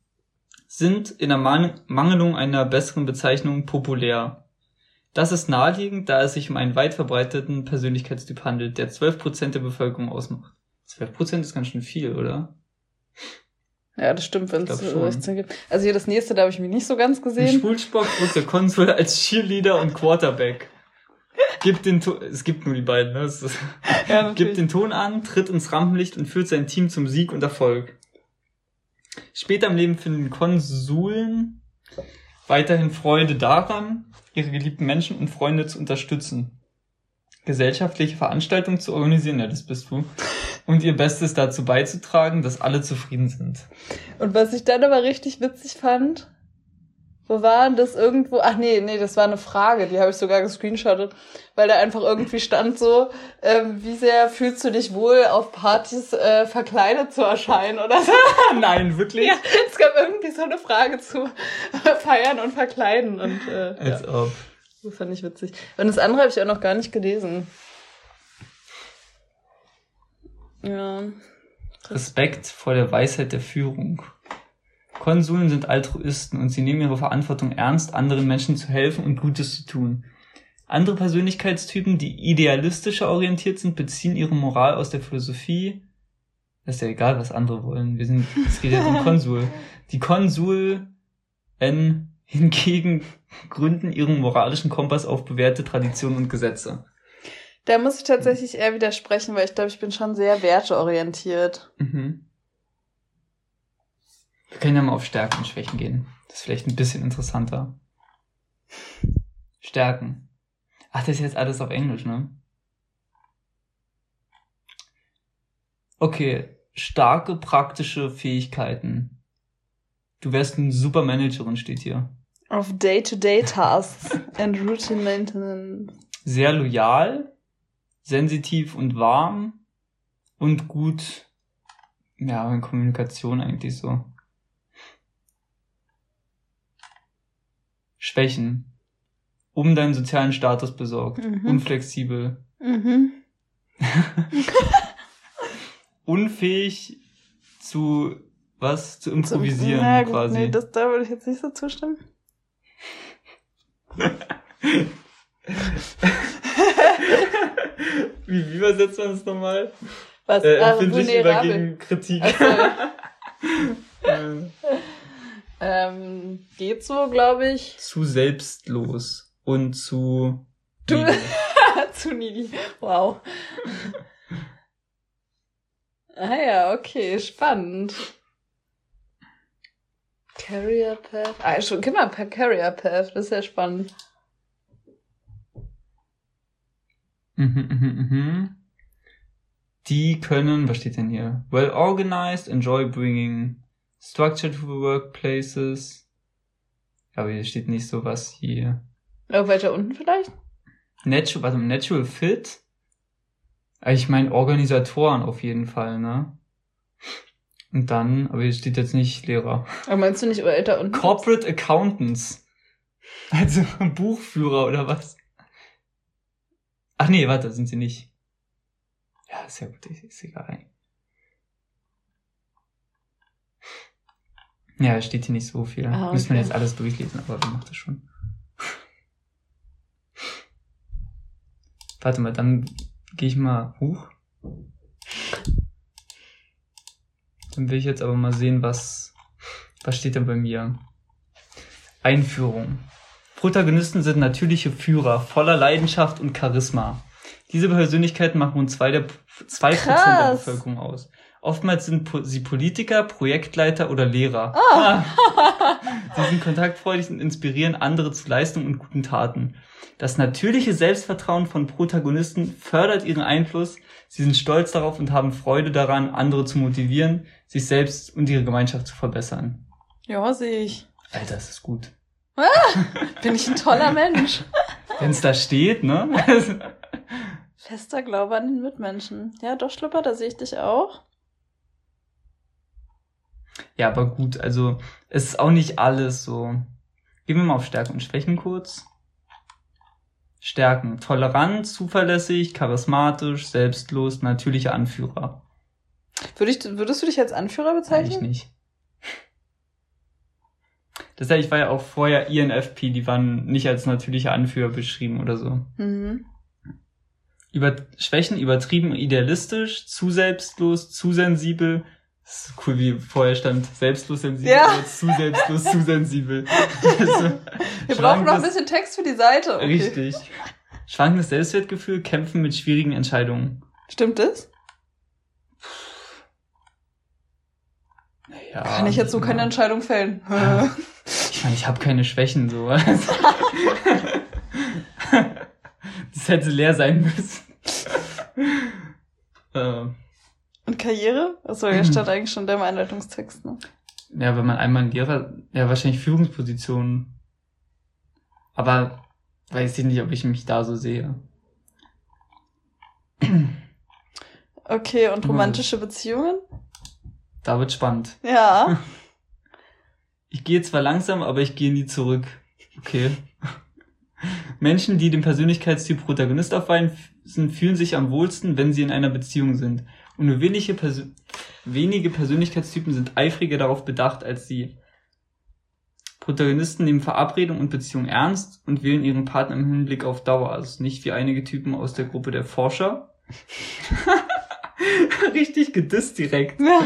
[SPEAKER 2] sind in der Man Mangelung einer besseren Bezeichnung populär. Das ist naheliegend, da es sich um einen weit verbreiteten Persönlichkeitstyp handelt, der 12% der Bevölkerung ausmacht. 12% ist ganz schön viel, oder?
[SPEAKER 1] Ja, das stimmt, wenn es
[SPEAKER 2] glaub schon.
[SPEAKER 1] 16 gibt. Also hier das nächste, da habe ich mich nicht so ganz gesehen.
[SPEAKER 2] Schwulspock wird der Konsul als Cheerleader und Quarterback. Gibt den to es gibt nur die beiden, ne? Ist,
[SPEAKER 1] Ja,
[SPEAKER 2] gibt den Ton an, tritt ins Rampenlicht und führt sein Team zum Sieg und Erfolg. Später im Leben finden Konsuln weiterhin Freude daran, ihre geliebten Menschen und Freunde zu unterstützen, gesellschaftliche Veranstaltungen zu organisieren, ja, das bist du, und ihr Bestes dazu beizutragen, dass alle zufrieden sind.
[SPEAKER 1] Und was ich dann aber richtig witzig fand, wo war das irgendwo? Ach nee, nee, das war eine Frage, die habe ich sogar gescreenshottet, weil da einfach irgendwie stand so, ähm, wie sehr fühlst du dich wohl auf Partys äh, verkleidet zu erscheinen oder so.
[SPEAKER 2] Nein, wirklich?
[SPEAKER 1] Ja, es gab irgendwie so eine Frage zu Feiern und Verkleiden und äh,
[SPEAKER 2] Als
[SPEAKER 1] ja,
[SPEAKER 2] ob.
[SPEAKER 1] das fand ich witzig. Und das andere habe ich auch noch gar nicht gelesen. Ja.
[SPEAKER 2] Respekt vor der Weisheit der Führung. Konsuln sind Altruisten und sie nehmen ihre Verantwortung ernst, anderen Menschen zu helfen und Gutes zu tun. Andere Persönlichkeitstypen, die idealistischer orientiert sind, beziehen ihre Moral aus der Philosophie. Das ist ja egal, was andere wollen. Wir sind, es geht jetzt um Konsul. Die Konsuln hingegen gründen ihren moralischen Kompass auf bewährte Traditionen und Gesetze.
[SPEAKER 1] Da muss ich tatsächlich eher widersprechen, weil ich glaube, ich bin schon sehr werteorientiert.
[SPEAKER 2] Mhm. Wir können ja mal auf Stärken und Schwächen gehen. Das ist vielleicht ein bisschen interessanter. Stärken. Ach, das ist jetzt alles auf Englisch, ne? Okay, starke praktische Fähigkeiten. Du wärst ein super Managerin, steht hier.
[SPEAKER 1] Auf Day-to-Day Tasks and Routine Maintenance.
[SPEAKER 2] Sehr loyal, sensitiv und warm und gut, ja, in Kommunikation eigentlich so. Schwächen. Um deinen sozialen Status besorgt.
[SPEAKER 1] Mhm.
[SPEAKER 2] Unflexibel.
[SPEAKER 1] Mhm.
[SPEAKER 2] Unfähig zu was zu improvisieren
[SPEAKER 1] Na gut,
[SPEAKER 2] quasi.
[SPEAKER 1] Nee, das, da würde ich jetzt nicht so zustimmen.
[SPEAKER 2] wie, wie übersetzt man das nochmal?
[SPEAKER 1] Was?
[SPEAKER 2] Äh,
[SPEAKER 1] Ah,
[SPEAKER 2] empfindlich über
[SPEAKER 1] vulnerabel.
[SPEAKER 2] gegen Kritik.
[SPEAKER 1] Ach so.
[SPEAKER 2] Äh,
[SPEAKER 1] Ähm, geht so, glaube ich.
[SPEAKER 2] zu selbstlos und zu.
[SPEAKER 1] Du-. Zu needy. Wow. ah ja, okay, spannend. Carrier Path. Ah, schon, gib mal per Carrier Path, das ist ja spannend.
[SPEAKER 2] Mhm, mhm, mhm. Die können, was steht denn hier? Well organized, enjoy bringing structure to the workplaces. Aber hier steht nicht so was hier.
[SPEAKER 1] Oh, weiter unten vielleicht?
[SPEAKER 2] Natural, warte mal, natural fit? Ah, Ich meine Organisatoren auf jeden Fall, ne? Und dann, aber hier steht jetzt nicht Lehrer.
[SPEAKER 1] Aber meinst du nicht weiter unten?
[SPEAKER 2] Corporate Accountants. Also Buchführer oder was? Ach nee, warte, sind sie nicht. Ja, ist ja gut, ist egal. Ja, es steht hier nicht so viel.
[SPEAKER 1] Ah,
[SPEAKER 2] Müssen wir
[SPEAKER 1] okay.
[SPEAKER 2] jetzt alles durchlesen, aber wer macht das schon? Warte mal, dann gehe ich mal hoch. Dann will ich jetzt aber mal sehen, was, was steht denn bei mir? Einführung. Protagonisten sind natürliche Führer, voller Leidenschaft und Charisma. Diese Persönlichkeiten machen rund zwei der, zwei Prozent der. Bevölkerung aus. Oftmals sind po sie Politiker, Projektleiter oder Lehrer.
[SPEAKER 1] Ah.
[SPEAKER 2] Sie sind kontaktfreudig und inspirieren andere zu Leistung und guten Taten. Das natürliche Selbstvertrauen von Protagonisten fördert ihren Einfluss. Sie sind stolz darauf und haben Freude daran, andere zu motivieren, sich selbst und ihre Gemeinschaft zu verbessern.
[SPEAKER 1] Ja, sehe ich.
[SPEAKER 2] Alter, das ist gut.
[SPEAKER 1] Bin ich ein toller Mensch.
[SPEAKER 2] Wenn es da steht, ne?
[SPEAKER 1] Fester Glaube an den Mitmenschen. Ja, doch, Schlupper, da sehe ich dich auch.
[SPEAKER 2] Ja, aber gut, also es ist auch nicht alles so. Gehen wir mal auf Stärken und Schwächen kurz. Stärken. Tolerant, zuverlässig, charismatisch, selbstlos, natürlicher Anführer.
[SPEAKER 1] Würde ich, würdest du dich als Anführer bezeichnen?
[SPEAKER 2] nicht. Das heißt, ich war ja auch vorher INFP, die waren nicht als natürlicher Anführer beschrieben oder so.
[SPEAKER 1] Mhm.
[SPEAKER 2] Über Schwächen übertrieben idealistisch, zu selbstlos, zu sensibel. Das ist cool, wie vorher stand, selbstlos sensibel,
[SPEAKER 1] Ja.
[SPEAKER 2] jetzt zu selbstlos, zu sensibel. Also,
[SPEAKER 1] Wir brauchen noch ein bisschen Text für die Seite. Okay.
[SPEAKER 2] Richtig. Schwankendes Selbstwertgefühl, kämpfen mit schwierigen Entscheidungen.
[SPEAKER 1] Stimmt das?
[SPEAKER 2] Ja,
[SPEAKER 1] Kann ich jetzt so keine
[SPEAKER 2] immer.
[SPEAKER 1] Entscheidung fällen?
[SPEAKER 2] Ich meine, ich habe keine Schwächen so. das hätte leer sein müssen. äh,
[SPEAKER 1] Und Karriere? Achso, hier stand eigentlich schon der im Einleitungstext, ne?
[SPEAKER 2] ja, wenn man einmal ein Lehrer, ja, wahrscheinlich Führungspositionen. Aber weiß ich nicht, ob ich mich da so sehe.
[SPEAKER 1] Okay, und romantische Beziehungen?
[SPEAKER 2] Da wird spannend.
[SPEAKER 1] Ja.
[SPEAKER 2] Ich gehe zwar langsam, aber ich gehe nie zurück. Okay. Menschen, die dem Persönlichkeitstyp Protagonist aufweisen, fühlen sich am wohlsten, wenn sie in einer Beziehung sind. Und nur wenige, Persö wenige Persönlichkeitstypen sind eifriger darauf bedacht als sie. Protagonisten nehmen Verabredung und Beziehung ernst und wählen ihren Partner im Hinblick auf Dauer. Also nicht wie einige Typen aus der Gruppe der Forscher. Richtig gedisst direkt
[SPEAKER 1] ja.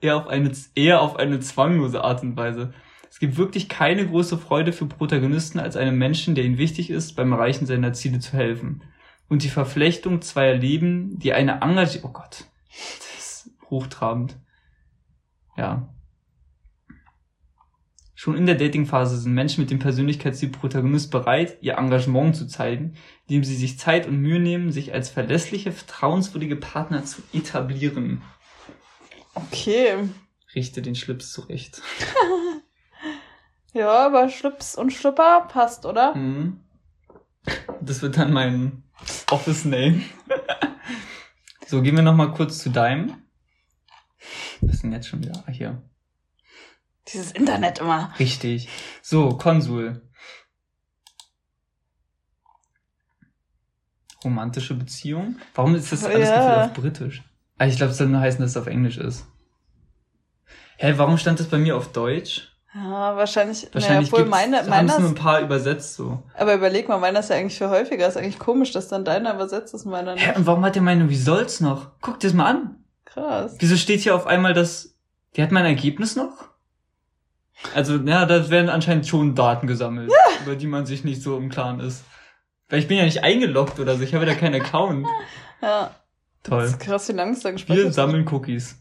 [SPEAKER 2] eher auf eine, eher auf eine zwanglose Art und Weise. Es gibt wirklich keine große Freude für Protagonisten als einem Menschen, der ihnen wichtig ist, beim Erreichen seiner Ziele zu helfen. Und die Verflechtung zweier Leben, die eine engagierte, oh Gott, das ist hochtrabend. Ja. Schon in der Datingphase sind Menschen mit dem Persönlichkeitstyp Protagonist bereit, ihr Engagement zu zeigen, indem sie sich Zeit und Mühe nehmen, sich als verlässliche, vertrauenswürdige Partner zu etablieren.
[SPEAKER 1] Okay.
[SPEAKER 2] Richte den Schlips zurecht.
[SPEAKER 1] Ja, aber Schlips und Schlüpper passt, oder?
[SPEAKER 2] Mhm. Das wird dann mein Office-Name. so, gehen wir noch mal kurz zu deinem. Was ist denn jetzt schon wieder? Ah, hier.
[SPEAKER 1] Dieses Internet immer.
[SPEAKER 2] Richtig. So, Konsul. Romantische Beziehung. Warum ist das alles
[SPEAKER 1] Ja.
[SPEAKER 2] gefühlt auf Britisch? Ah, ich glaube, es soll nur heißen, dass es auf Englisch ist. Hä, warum stand das bei mir auf Deutsch?
[SPEAKER 1] Ja, wahrscheinlich.
[SPEAKER 2] Wahrscheinlich
[SPEAKER 1] naja, obwohl meine,
[SPEAKER 2] haben es nur ein paar übersetzt so.
[SPEAKER 1] aber überleg mal, meiner ist ja eigentlich viel häufiger. Ist eigentlich komisch, dass dann deiner übersetzt ist, meiner nicht.
[SPEAKER 2] Hä, und warum hat der meine Results noch? Guck dir das mal an.
[SPEAKER 1] Krass.
[SPEAKER 2] Wieso steht hier auf einmal das, die hat mein Ergebnis noch? Also, ja, da werden anscheinend schon Daten gesammelt, über die man sich nicht so im Klaren ist. Weil ich bin ja nicht eingeloggt oder so, ich habe ja keinen Account.
[SPEAKER 1] Ja. Das
[SPEAKER 2] Toll.
[SPEAKER 1] ist krass, wie lange es da gespeichert
[SPEAKER 2] Wir sammeln Cookies.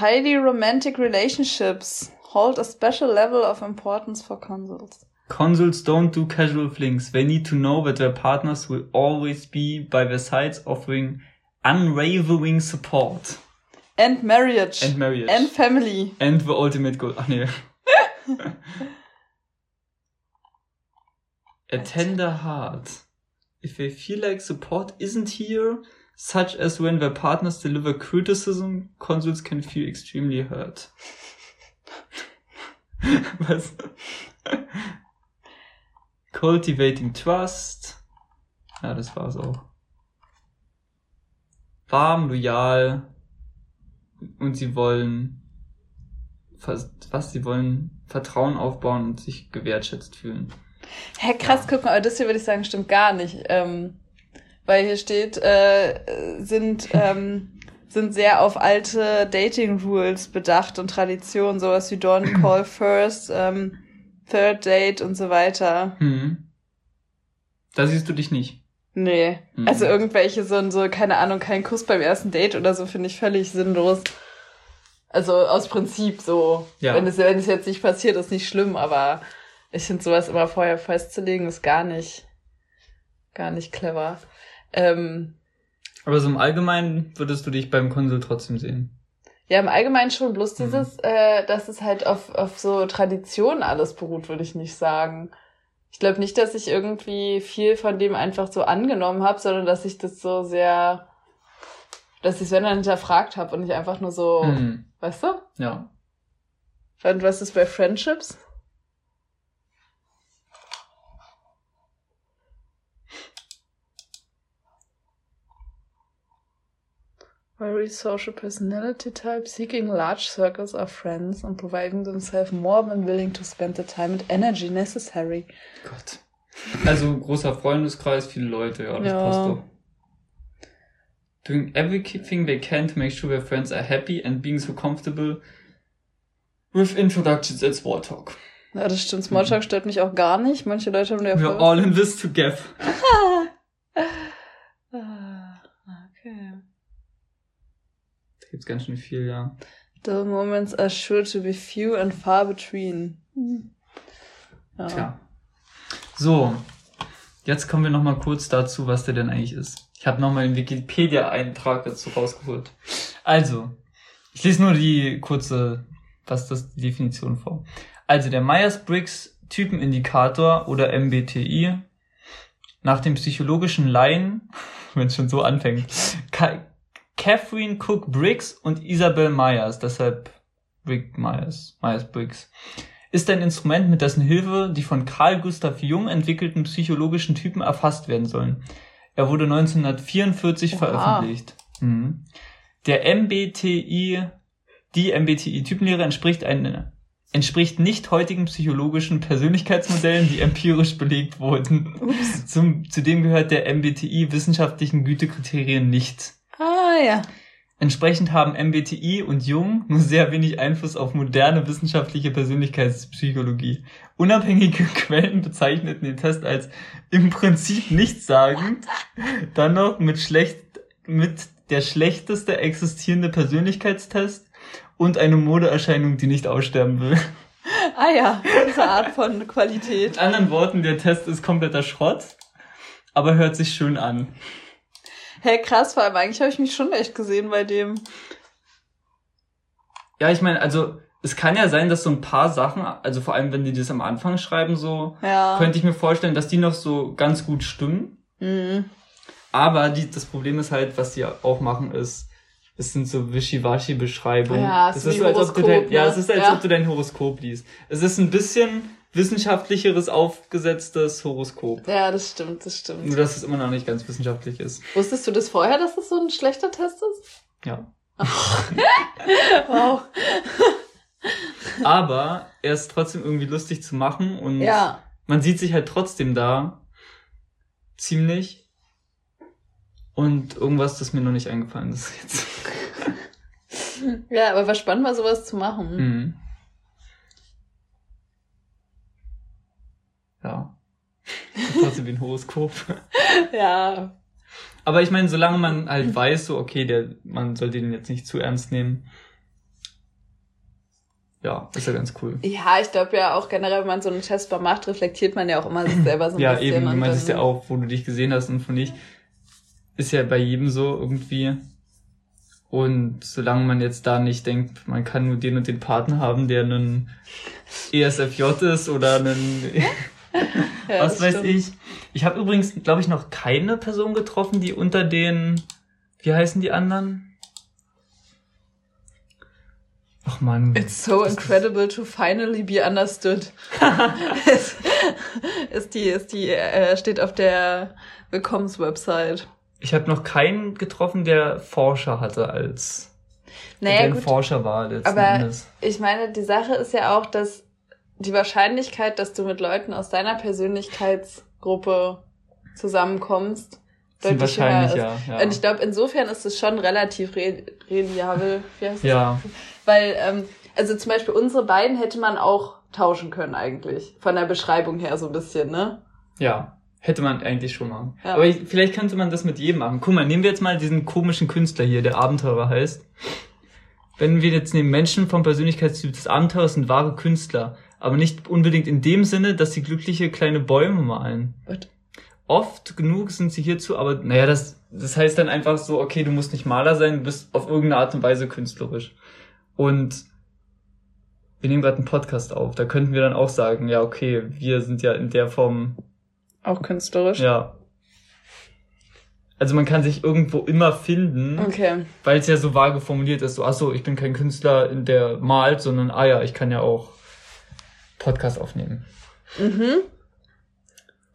[SPEAKER 1] Highly romantic relationships hold a special level of importance for consuls.
[SPEAKER 2] Consuls don't do casual flings. They need to know that their partners will always be by their sides offering unwavering support.
[SPEAKER 1] And marriage.
[SPEAKER 2] And marriage.
[SPEAKER 1] And family.
[SPEAKER 2] And the ultimate goal. Ach nee. A tender heart. If they feel like support isn't here, such as when their partners deliver criticism, consuls can feel extremely hurt. Was? Cultivating trust. Ja, das war's auch. Warm, loyal. Und sie wollen was, sie wollen Vertrauen aufbauen und sich gewertschätzt fühlen.
[SPEAKER 1] Hä, krass, guck mal, aber das hier würde ich sagen, stimmt gar nicht. Ähm, weil hier steht, äh, sind, ähm, sind sehr auf alte Dating-Rules bedacht und Traditionen, sowas wie Don't Call First, ähm, Third Date und so weiter.
[SPEAKER 2] Hm. Da siehst du dich nicht.
[SPEAKER 1] Nee.
[SPEAKER 2] Mhm.
[SPEAKER 1] Also irgendwelche so, so, keine Ahnung, kein Kuss beim ersten Date oder so finde ich völlig sinnlos. Also aus Prinzip so.
[SPEAKER 2] Ja.
[SPEAKER 1] Wenn, es, wenn es jetzt nicht passiert, ist nicht schlimm, aber ich finde sowas immer vorher festzulegen, ist gar nicht, gar nicht clever. Ähm,
[SPEAKER 2] Aber so im Allgemeinen würdest du dich beim Konsul trotzdem sehen.
[SPEAKER 1] ja, im Allgemeinen schon, bloß
[SPEAKER 2] Mhm.
[SPEAKER 1] dieses, äh, dass es halt auf, auf so Tradition alles beruht, würde ich nicht sagen. Ich glaube nicht, dass ich irgendwie viel von dem einfach so angenommen habe, sondern dass ich das so sehr, dass ich es wenn dann hinterfragt habe und nicht einfach nur so,
[SPEAKER 2] Hm.
[SPEAKER 1] weißt du?
[SPEAKER 2] Ja.
[SPEAKER 1] Und was ist bei Friendships? Very social personality type, seeking large circles of friends and providing themselves more than willing to spend the time and energy necessary.
[SPEAKER 2] Gott. Also großer Freundeskreis, viele Leute, ja, das
[SPEAKER 1] Ja.
[SPEAKER 2] passt doch. Doing everything they can to make sure their friends are happy and being so comfortable with introductions and small talk.
[SPEAKER 1] Ja, das stimmt. Smalltalk stört mich auch gar nicht. Manche Leute haben ja
[SPEAKER 2] We're all in this together.
[SPEAKER 1] Ah, okay.
[SPEAKER 2] Da gibt's ganz schön viel, ja.
[SPEAKER 1] The moments are sure to be few and far between. Ja.
[SPEAKER 2] Tja. So, jetzt kommen wir noch mal kurz dazu, was der denn eigentlich ist. Ich habe noch mal den Wikipedia-Eintrag dazu rausgeholt. Also, ich lese nur die kurze, was das die Definition vor. Also der Myers-Briggs Typenindikator oder MBTI nach dem psychologischen Laien, wenn es schon so anfängt, Ka Catherine Cook Briggs und Isabel Myers, deshalb Rick Myers, Myers-Briggs ist ein Instrument, mit dessen Hilfe die von Carl Gustav Jung entwickelten psychologischen Typen erfasst werden sollen. Er wurde 1944
[SPEAKER 1] Oha.
[SPEAKER 2] veröffentlicht. Mhm. Der MBTI, die MBTI-Typenlehre entspricht ein, entspricht nicht heutigen psychologischen Persönlichkeitsmodellen, die empirisch belegt wurden. Zum, zudem gehört der MBTI wissenschaftlichen Gütekriterien nicht.
[SPEAKER 1] Ah, ja.
[SPEAKER 2] Entsprechend haben MBTI und Jung nur sehr wenig Einfluss auf moderne wissenschaftliche Persönlichkeitspsychologie. Unabhängige Quellen bezeichneten den Test als im Prinzip nichtssagend, dann noch mit schlecht, mit der schlechteste existierende Persönlichkeitstest und eine Modeerscheinung, die nicht aussterben will.
[SPEAKER 1] Ah, ja. Diese Art von Qualität.
[SPEAKER 2] Mit anderen Worten, der Test ist kompletter Schrott, aber hört sich schön an.
[SPEAKER 1] Hey, krass, vor allem eigentlich habe ich mich schon echt gesehen bei dem.
[SPEAKER 2] Ja, ich meine, also es kann ja sein, dass so ein paar Sachen, also vor allem wenn die das am Anfang schreiben, so
[SPEAKER 1] Ja.
[SPEAKER 2] könnte ich mir vorstellen, dass die noch so ganz gut stimmen.
[SPEAKER 1] Mhm.
[SPEAKER 2] Aber die, das Problem ist halt, was die auch machen, ist, es sind so Wischiwaschi-Beschreibungen.
[SPEAKER 1] Ja,
[SPEAKER 2] es ist so, als ob du dein, ja,
[SPEAKER 1] ne?
[SPEAKER 2] es ist, als
[SPEAKER 1] Ja.
[SPEAKER 2] ob du dein Horoskop liest. Es ist ein bisschen wissenschaftlicheres, aufgesetztes Horoskop.
[SPEAKER 1] Ja, das stimmt, das stimmt.
[SPEAKER 2] Nur, dass es immer noch nicht ganz wissenschaftlich ist.
[SPEAKER 1] Wusstest du das vorher, dass das so ein schlechter Test ist?
[SPEAKER 2] Ja. wow. Aber er ist trotzdem irgendwie lustig zu machen und ja. man sieht sich halt trotzdem da ziemlich. Und irgendwas, das mir noch nicht eingefallen ist jetzt.
[SPEAKER 1] ja, aber war spannend, mal sowas zu machen. Mhm.
[SPEAKER 2] Ja. Trotzdem wie ein Horoskop. ja. Aber ich meine, solange man halt weiß, so, okay, der, man sollte den jetzt nicht zu ernst nehmen. Ja, ist ja ganz cool.
[SPEAKER 1] Ja, ich glaube ja auch generell, wenn man so einen Test macht, reflektiert man ja auch immer sich selber so ein
[SPEAKER 2] ja, bisschen. Ja, eben, du meintest ja auch, wo du dich gesehen hast und von nicht. Ist ja bei jedem so irgendwie. Und solange man jetzt da nicht denkt, man kann nur den und den Partner haben, der einen ESFJ ist oder einen ja, was weiß stimmt. ich. Ich habe übrigens, glaube ich, noch keine Person getroffen, die unter den, wie heißen die anderen?
[SPEAKER 1] Ach man. It's so incredible to finally be understood. ist, ist die, ist die, äh, steht auf der Willkommenswebsite.
[SPEAKER 2] Ich habe noch keinen getroffen, der Forscher hatte als naja, der gut,
[SPEAKER 1] Forscher war letzten aber Endes. Ich meine, die Sache ist ja auch, dass die Wahrscheinlichkeit, dass du mit Leuten aus deiner Persönlichkeitsgruppe zusammenkommst, deutlich wahrscheinlich, ja, ja. Und ich glaube, insofern ist es schon relativ re reliabel. Wie heißt das? Ja. Weil, ähm, also zum Beispiel unsere beiden hätte man auch tauschen können eigentlich. Von der Beschreibung her so ein bisschen, ne?
[SPEAKER 2] Ja. Hätte man eigentlich schon machen. Ja. Aber ich, vielleicht könnte man das mit jedem machen. Guck mal, nehmen wir jetzt mal diesen komischen Künstler hier, der Abenteurer heißt. Wenn wir jetzt nehmen, Menschen vom Persönlichkeitstyp des Abenteurers sind wahre Künstler aber nicht unbedingt in dem Sinne, dass sie glückliche kleine Bäume malen. What? Oft genug sind sie hierzu, aber naja, das, das heißt dann einfach so, okay, du musst nicht Maler sein, du bist auf irgendeine Art und Weise künstlerisch. Und wir nehmen gerade einen Podcast auf, da könnten wir dann auch sagen, ja, okay, wir sind ja in der Form
[SPEAKER 1] auch künstlerisch.
[SPEAKER 2] Ja. Also man kann sich irgendwo immer finden, okay. weil es ja so vage formuliert ist, so, ach so, ich bin kein Künstler, der malt, sondern, ah ja, ich kann ja auch Podcast aufnehmen. Mhm.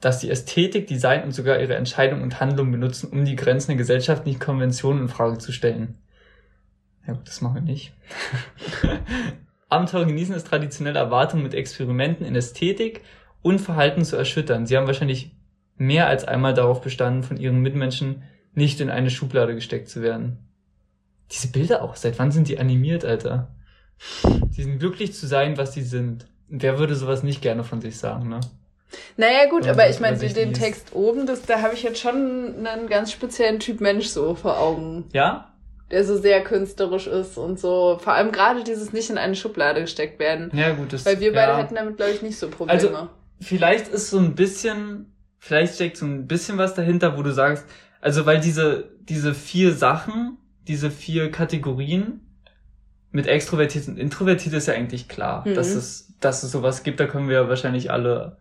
[SPEAKER 2] Dass sie Ästhetik, Design und sogar ihre Entscheidung und Handlung benutzen, um die Grenzen der gesellschaftlichen Konventionen in Frage zu stellen. Ja gut, das machen wir nicht. Abenteuer genießen ist traditionelle Erwartung mit Experimenten in Ästhetik und Verhalten zu erschüttern. Sie haben wahrscheinlich mehr als einmal darauf bestanden, von ihren Mitmenschen nicht in eine Schublade gesteckt zu werden. Diese Bilder auch, seit wann sind die animiert, Alter? Sie sind glücklich zu sein, was sie sind. Wer würde sowas nicht gerne von sich sagen, ne?
[SPEAKER 1] Naja, gut, aber ich meine, den Text oben, das, da habe ich jetzt schon einen ganz speziellen Typ Mensch so vor Augen. Ja? Der so sehr künstlerisch ist und so. Vor allem gerade dieses nicht in eine Schublade gesteckt werden. Ja, gut, das Weil wir beide ja. hätten damit, glaube ich, nicht so Probleme. Also,
[SPEAKER 2] vielleicht ist so ein bisschen, vielleicht steckt so ein bisschen was dahinter, wo du sagst, also weil diese, diese vier Sachen, diese vier Kategorien, mit extrovertiert und introvertiert ist ja eigentlich klar, mhm. dass es, dass es sowas gibt, da können wir wahrscheinlich alle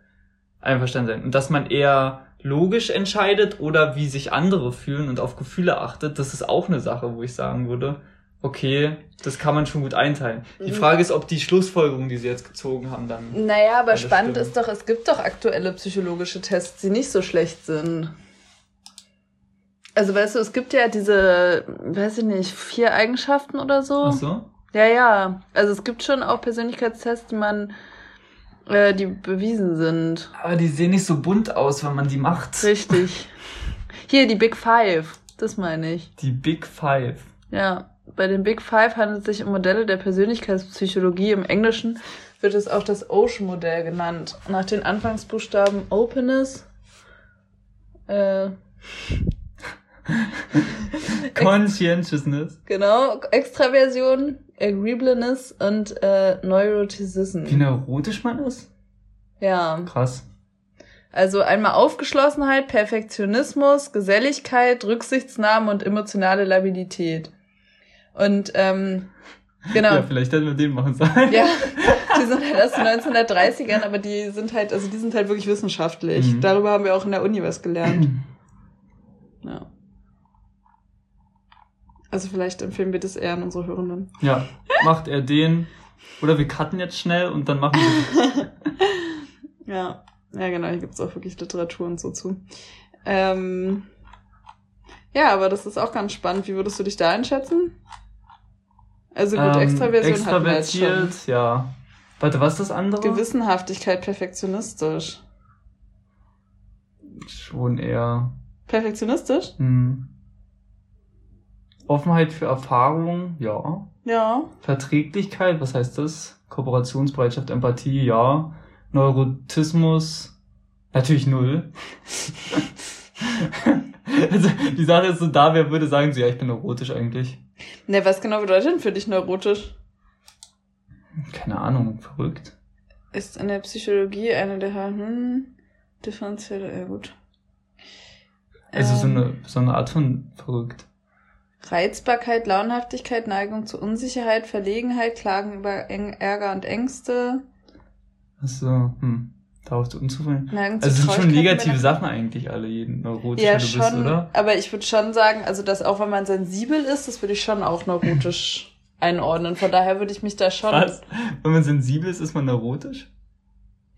[SPEAKER 2] einverstanden sein. Und dass man eher logisch entscheidet oder wie sich andere fühlen und auf Gefühle achtet, das ist auch eine Sache, wo ich sagen würde, okay, das kann man schon gut einteilen. Die mhm. Frage ist, ob die Schlussfolgerungen, die sie jetzt gezogen haben, dann.
[SPEAKER 1] Naja, aber spannend stimmen. ist doch, es gibt doch aktuelle psychologische Tests, die nicht so schlecht sind. Also weißt du, es gibt ja diese, weiß ich nicht, vier Eigenschaften oder so. Ach so? Ja, ja. Also es gibt schon auch Persönlichkeitstests, die man, äh, die bewiesen sind.
[SPEAKER 2] Aber die sehen nicht so bunt aus, wenn man die macht.
[SPEAKER 1] Richtig. Hier, die Big Five. Das meine ich.
[SPEAKER 2] Die Big Five.
[SPEAKER 1] Ja. Bei den Big Five handelt es sich um Modelle der Persönlichkeitspsychologie. Im Englischen wird es auch das Ocean-Modell genannt. Nach den Anfangsbuchstaben Openness, äh, Conscientiousness. Genau, Extraversion, Agreeableness und äh, Neuroticism.
[SPEAKER 2] Wie neurotisch man ist? Ja.
[SPEAKER 1] Krass. Also einmal Aufgeschlossenheit, Perfektionismus, Geselligkeit, Rücksichtsnahme und emotionale Labilität. Und ähm, genau.
[SPEAKER 2] Ja, vielleicht hätten wir den machen sollen. Ja,
[SPEAKER 1] die sind halt aus den 1930ern, aber die sind halt, also die sind halt wirklich wissenschaftlich. Mhm. Darüber haben wir auch in der Uni was gelernt. ja. Also vielleicht empfehlen wir das eher an unsere Hörenden.
[SPEAKER 2] Ja, macht er den. Oder wir cutten jetzt schnell und dann machen wir.
[SPEAKER 1] ja, ja genau, hier gibt's auch wirklich Literatur und so zu. Ähm, ja, aber das ist auch ganz spannend. Wie würdest du dich da einschätzen? Also gut,
[SPEAKER 2] Ähm,
[SPEAKER 1] Extraversion hatten wir jetzt schon.
[SPEAKER 2] extravertiert, ja. Warte, was ist das andere?
[SPEAKER 1] Gewissenhaftigkeit, perfektionistisch.
[SPEAKER 2] Schon eher.
[SPEAKER 1] Perfektionistisch?
[SPEAKER 2] Hm. Offenheit für Erfahrung, ja.
[SPEAKER 1] Ja.
[SPEAKER 2] Verträglichkeit, was heißt das? Kooperationsbereitschaft, Empathie, ja. Neurotismus, natürlich null. also, die Sache ist so da, wer würde sagen, so, ja, ich bin neurotisch eigentlich.
[SPEAKER 1] Ne, was genau bedeutet denn für dich neurotisch?
[SPEAKER 2] Keine Ahnung, verrückt.
[SPEAKER 1] Ist in der Psychologie eine der hm, differenzielle, ja gut.
[SPEAKER 2] Also so
[SPEAKER 1] Ähm,
[SPEAKER 2] eine, so eine Art von verrückt.
[SPEAKER 1] Reizbarkeit, Launhaftigkeit, Neigung zu Unsicherheit, Verlegenheit, Klagen über Eng Ärger und Ängste,
[SPEAKER 2] Also, hm, darauf zu unzufrieden. Also es sind schon negative. Sachen eigentlich alle, jeden neurotisch,
[SPEAKER 1] Ja,
[SPEAKER 2] du bist,
[SPEAKER 1] schon.
[SPEAKER 2] oder?
[SPEAKER 1] Aber ich würde schon sagen, also dass auch wenn man sensibel ist, das würde ich schon auch neurotisch einordnen. Von daher würde ich mich da schon.
[SPEAKER 2] Was? Wenn man sensibel ist, ist man neurotisch?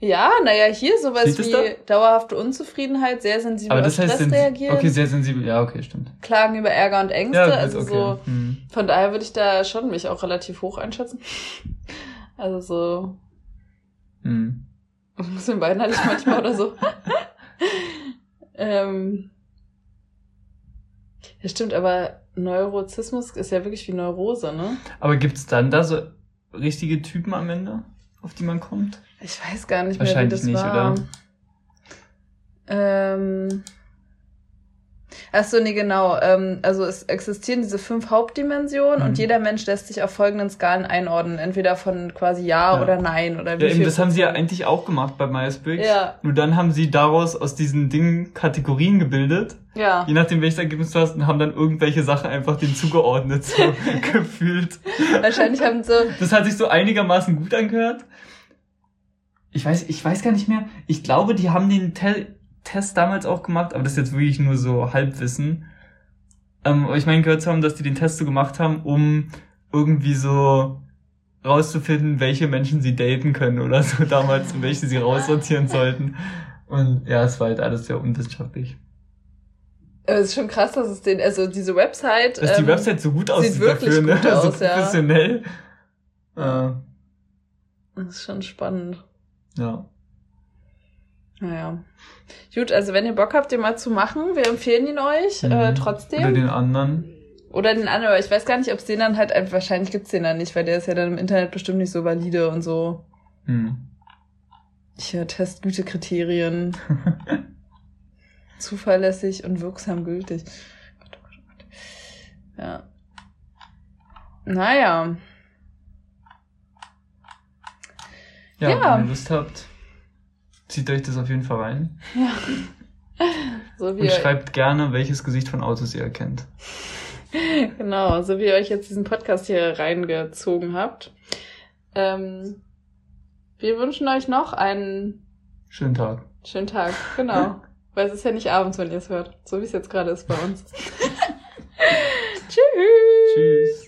[SPEAKER 1] Ja, naja, hier sowas
[SPEAKER 2] es
[SPEAKER 1] wie
[SPEAKER 2] da?
[SPEAKER 1] dauerhafte Unzufriedenheit, sehr sensibel
[SPEAKER 2] Aber
[SPEAKER 1] auf
[SPEAKER 2] das heißt,
[SPEAKER 1] Stress
[SPEAKER 2] sensi-
[SPEAKER 1] reagieren,
[SPEAKER 2] okay, sehr sensibel, ja, okay, stimmt.
[SPEAKER 1] Klagen über Ärger und Ängste.
[SPEAKER 2] Ja,
[SPEAKER 1] also
[SPEAKER 2] okay.
[SPEAKER 1] so,
[SPEAKER 2] Hm.
[SPEAKER 1] von daher würde ich da schon mich auch relativ hoch einschätzen. Also so
[SPEAKER 2] Hm.
[SPEAKER 1] ein bisschen weinerlich manchmal oder so. ähm, ja, stimmt, aber Neurozismus ist ja wirklich wie Neurose, ne?
[SPEAKER 2] Aber gibt's dann da so richtige Typen am Ende, auf die man kommt?
[SPEAKER 1] Ich weiß gar nicht mehr, wie
[SPEAKER 2] Wahrscheinlich
[SPEAKER 1] das
[SPEAKER 2] nicht,
[SPEAKER 1] war.
[SPEAKER 2] oder?
[SPEAKER 1] Ähm. Ach so, nee, genau. Ähm, also es existieren diese fünf Hauptdimensionen
[SPEAKER 2] Mhm.
[SPEAKER 1] und jeder Mensch lässt sich auf folgenden Skalen einordnen. Entweder von quasi Ja,
[SPEAKER 2] Ja.
[SPEAKER 1] oder Nein oder wie
[SPEAKER 2] Ja, eben, das haben sie ja eigentlich auch gemacht bei Myers-Briggs.
[SPEAKER 1] Ja.
[SPEAKER 2] Nur dann haben sie daraus aus diesen Dingen Kategorien gebildet.
[SPEAKER 1] Ja.
[SPEAKER 2] Je nachdem, welches Ergebnis du hast, und haben dann irgendwelche Sachen einfach dem zugeordnet, so gefühlt.
[SPEAKER 1] Wahrscheinlich haben so.
[SPEAKER 2] Das hat sich so einigermaßen gut angehört. Ich weiß, ich weiß gar nicht mehr. Ich glaube, die haben den Te Test damals auch gemacht, aber das ist jetzt wirklich nur so Halbwissen. Ähm, aber ich meine, gehört zu haben, dass die den Test so gemacht haben, um irgendwie so rauszufinden, welche Menschen sie daten können oder so damals und welche sie raussortieren sollten. Und ja, es war halt alles sehr unwissenschaftlich.
[SPEAKER 1] Aber Es ist schon krass, dass es den, also diese Website.
[SPEAKER 2] Dass die
[SPEAKER 1] ähm,
[SPEAKER 2] Website so gut aussieht
[SPEAKER 1] sieht wirklich
[SPEAKER 2] dafür, ne?
[SPEAKER 1] gut
[SPEAKER 2] so
[SPEAKER 1] aus, ja.
[SPEAKER 2] professionell. Äh,
[SPEAKER 1] Das ist schon spannend.
[SPEAKER 2] Ja.
[SPEAKER 1] Naja. Gut, also wenn ihr Bock habt, den mal zu machen, wir empfehlen ihn euch
[SPEAKER 2] Mhm.
[SPEAKER 1] äh, trotzdem.
[SPEAKER 2] Oder den anderen.
[SPEAKER 1] Oder den anderen, aber ich weiß gar nicht, ob es den dann halt, einfach- wahrscheinlich gibt's den dann nicht, weil der ist ja dann im Internet bestimmt nicht so valide und so.
[SPEAKER 2] Hm.
[SPEAKER 1] Hier, Testgütekriterien. Zuverlässig und wirksam gültig. Gott, Gott, Gott. Ja. Naja.
[SPEAKER 2] Ja,
[SPEAKER 1] ja,
[SPEAKER 2] wenn ihr Lust habt, zieht euch das auf jeden Fall rein. Ja.
[SPEAKER 1] So wie
[SPEAKER 2] und schreibt gerne, welches Gesicht von Autos ihr erkennt.
[SPEAKER 1] Genau, so wie ihr euch jetzt diesen Podcast hier reingezogen habt. Ähm, wir wünschen euch noch einen
[SPEAKER 2] schönen Tag.
[SPEAKER 1] Schönen Tag, genau. Weil es ist ja nicht abends, wenn ihr es hört, so wie es jetzt gerade ist bei uns. Tschüss. Tschüss.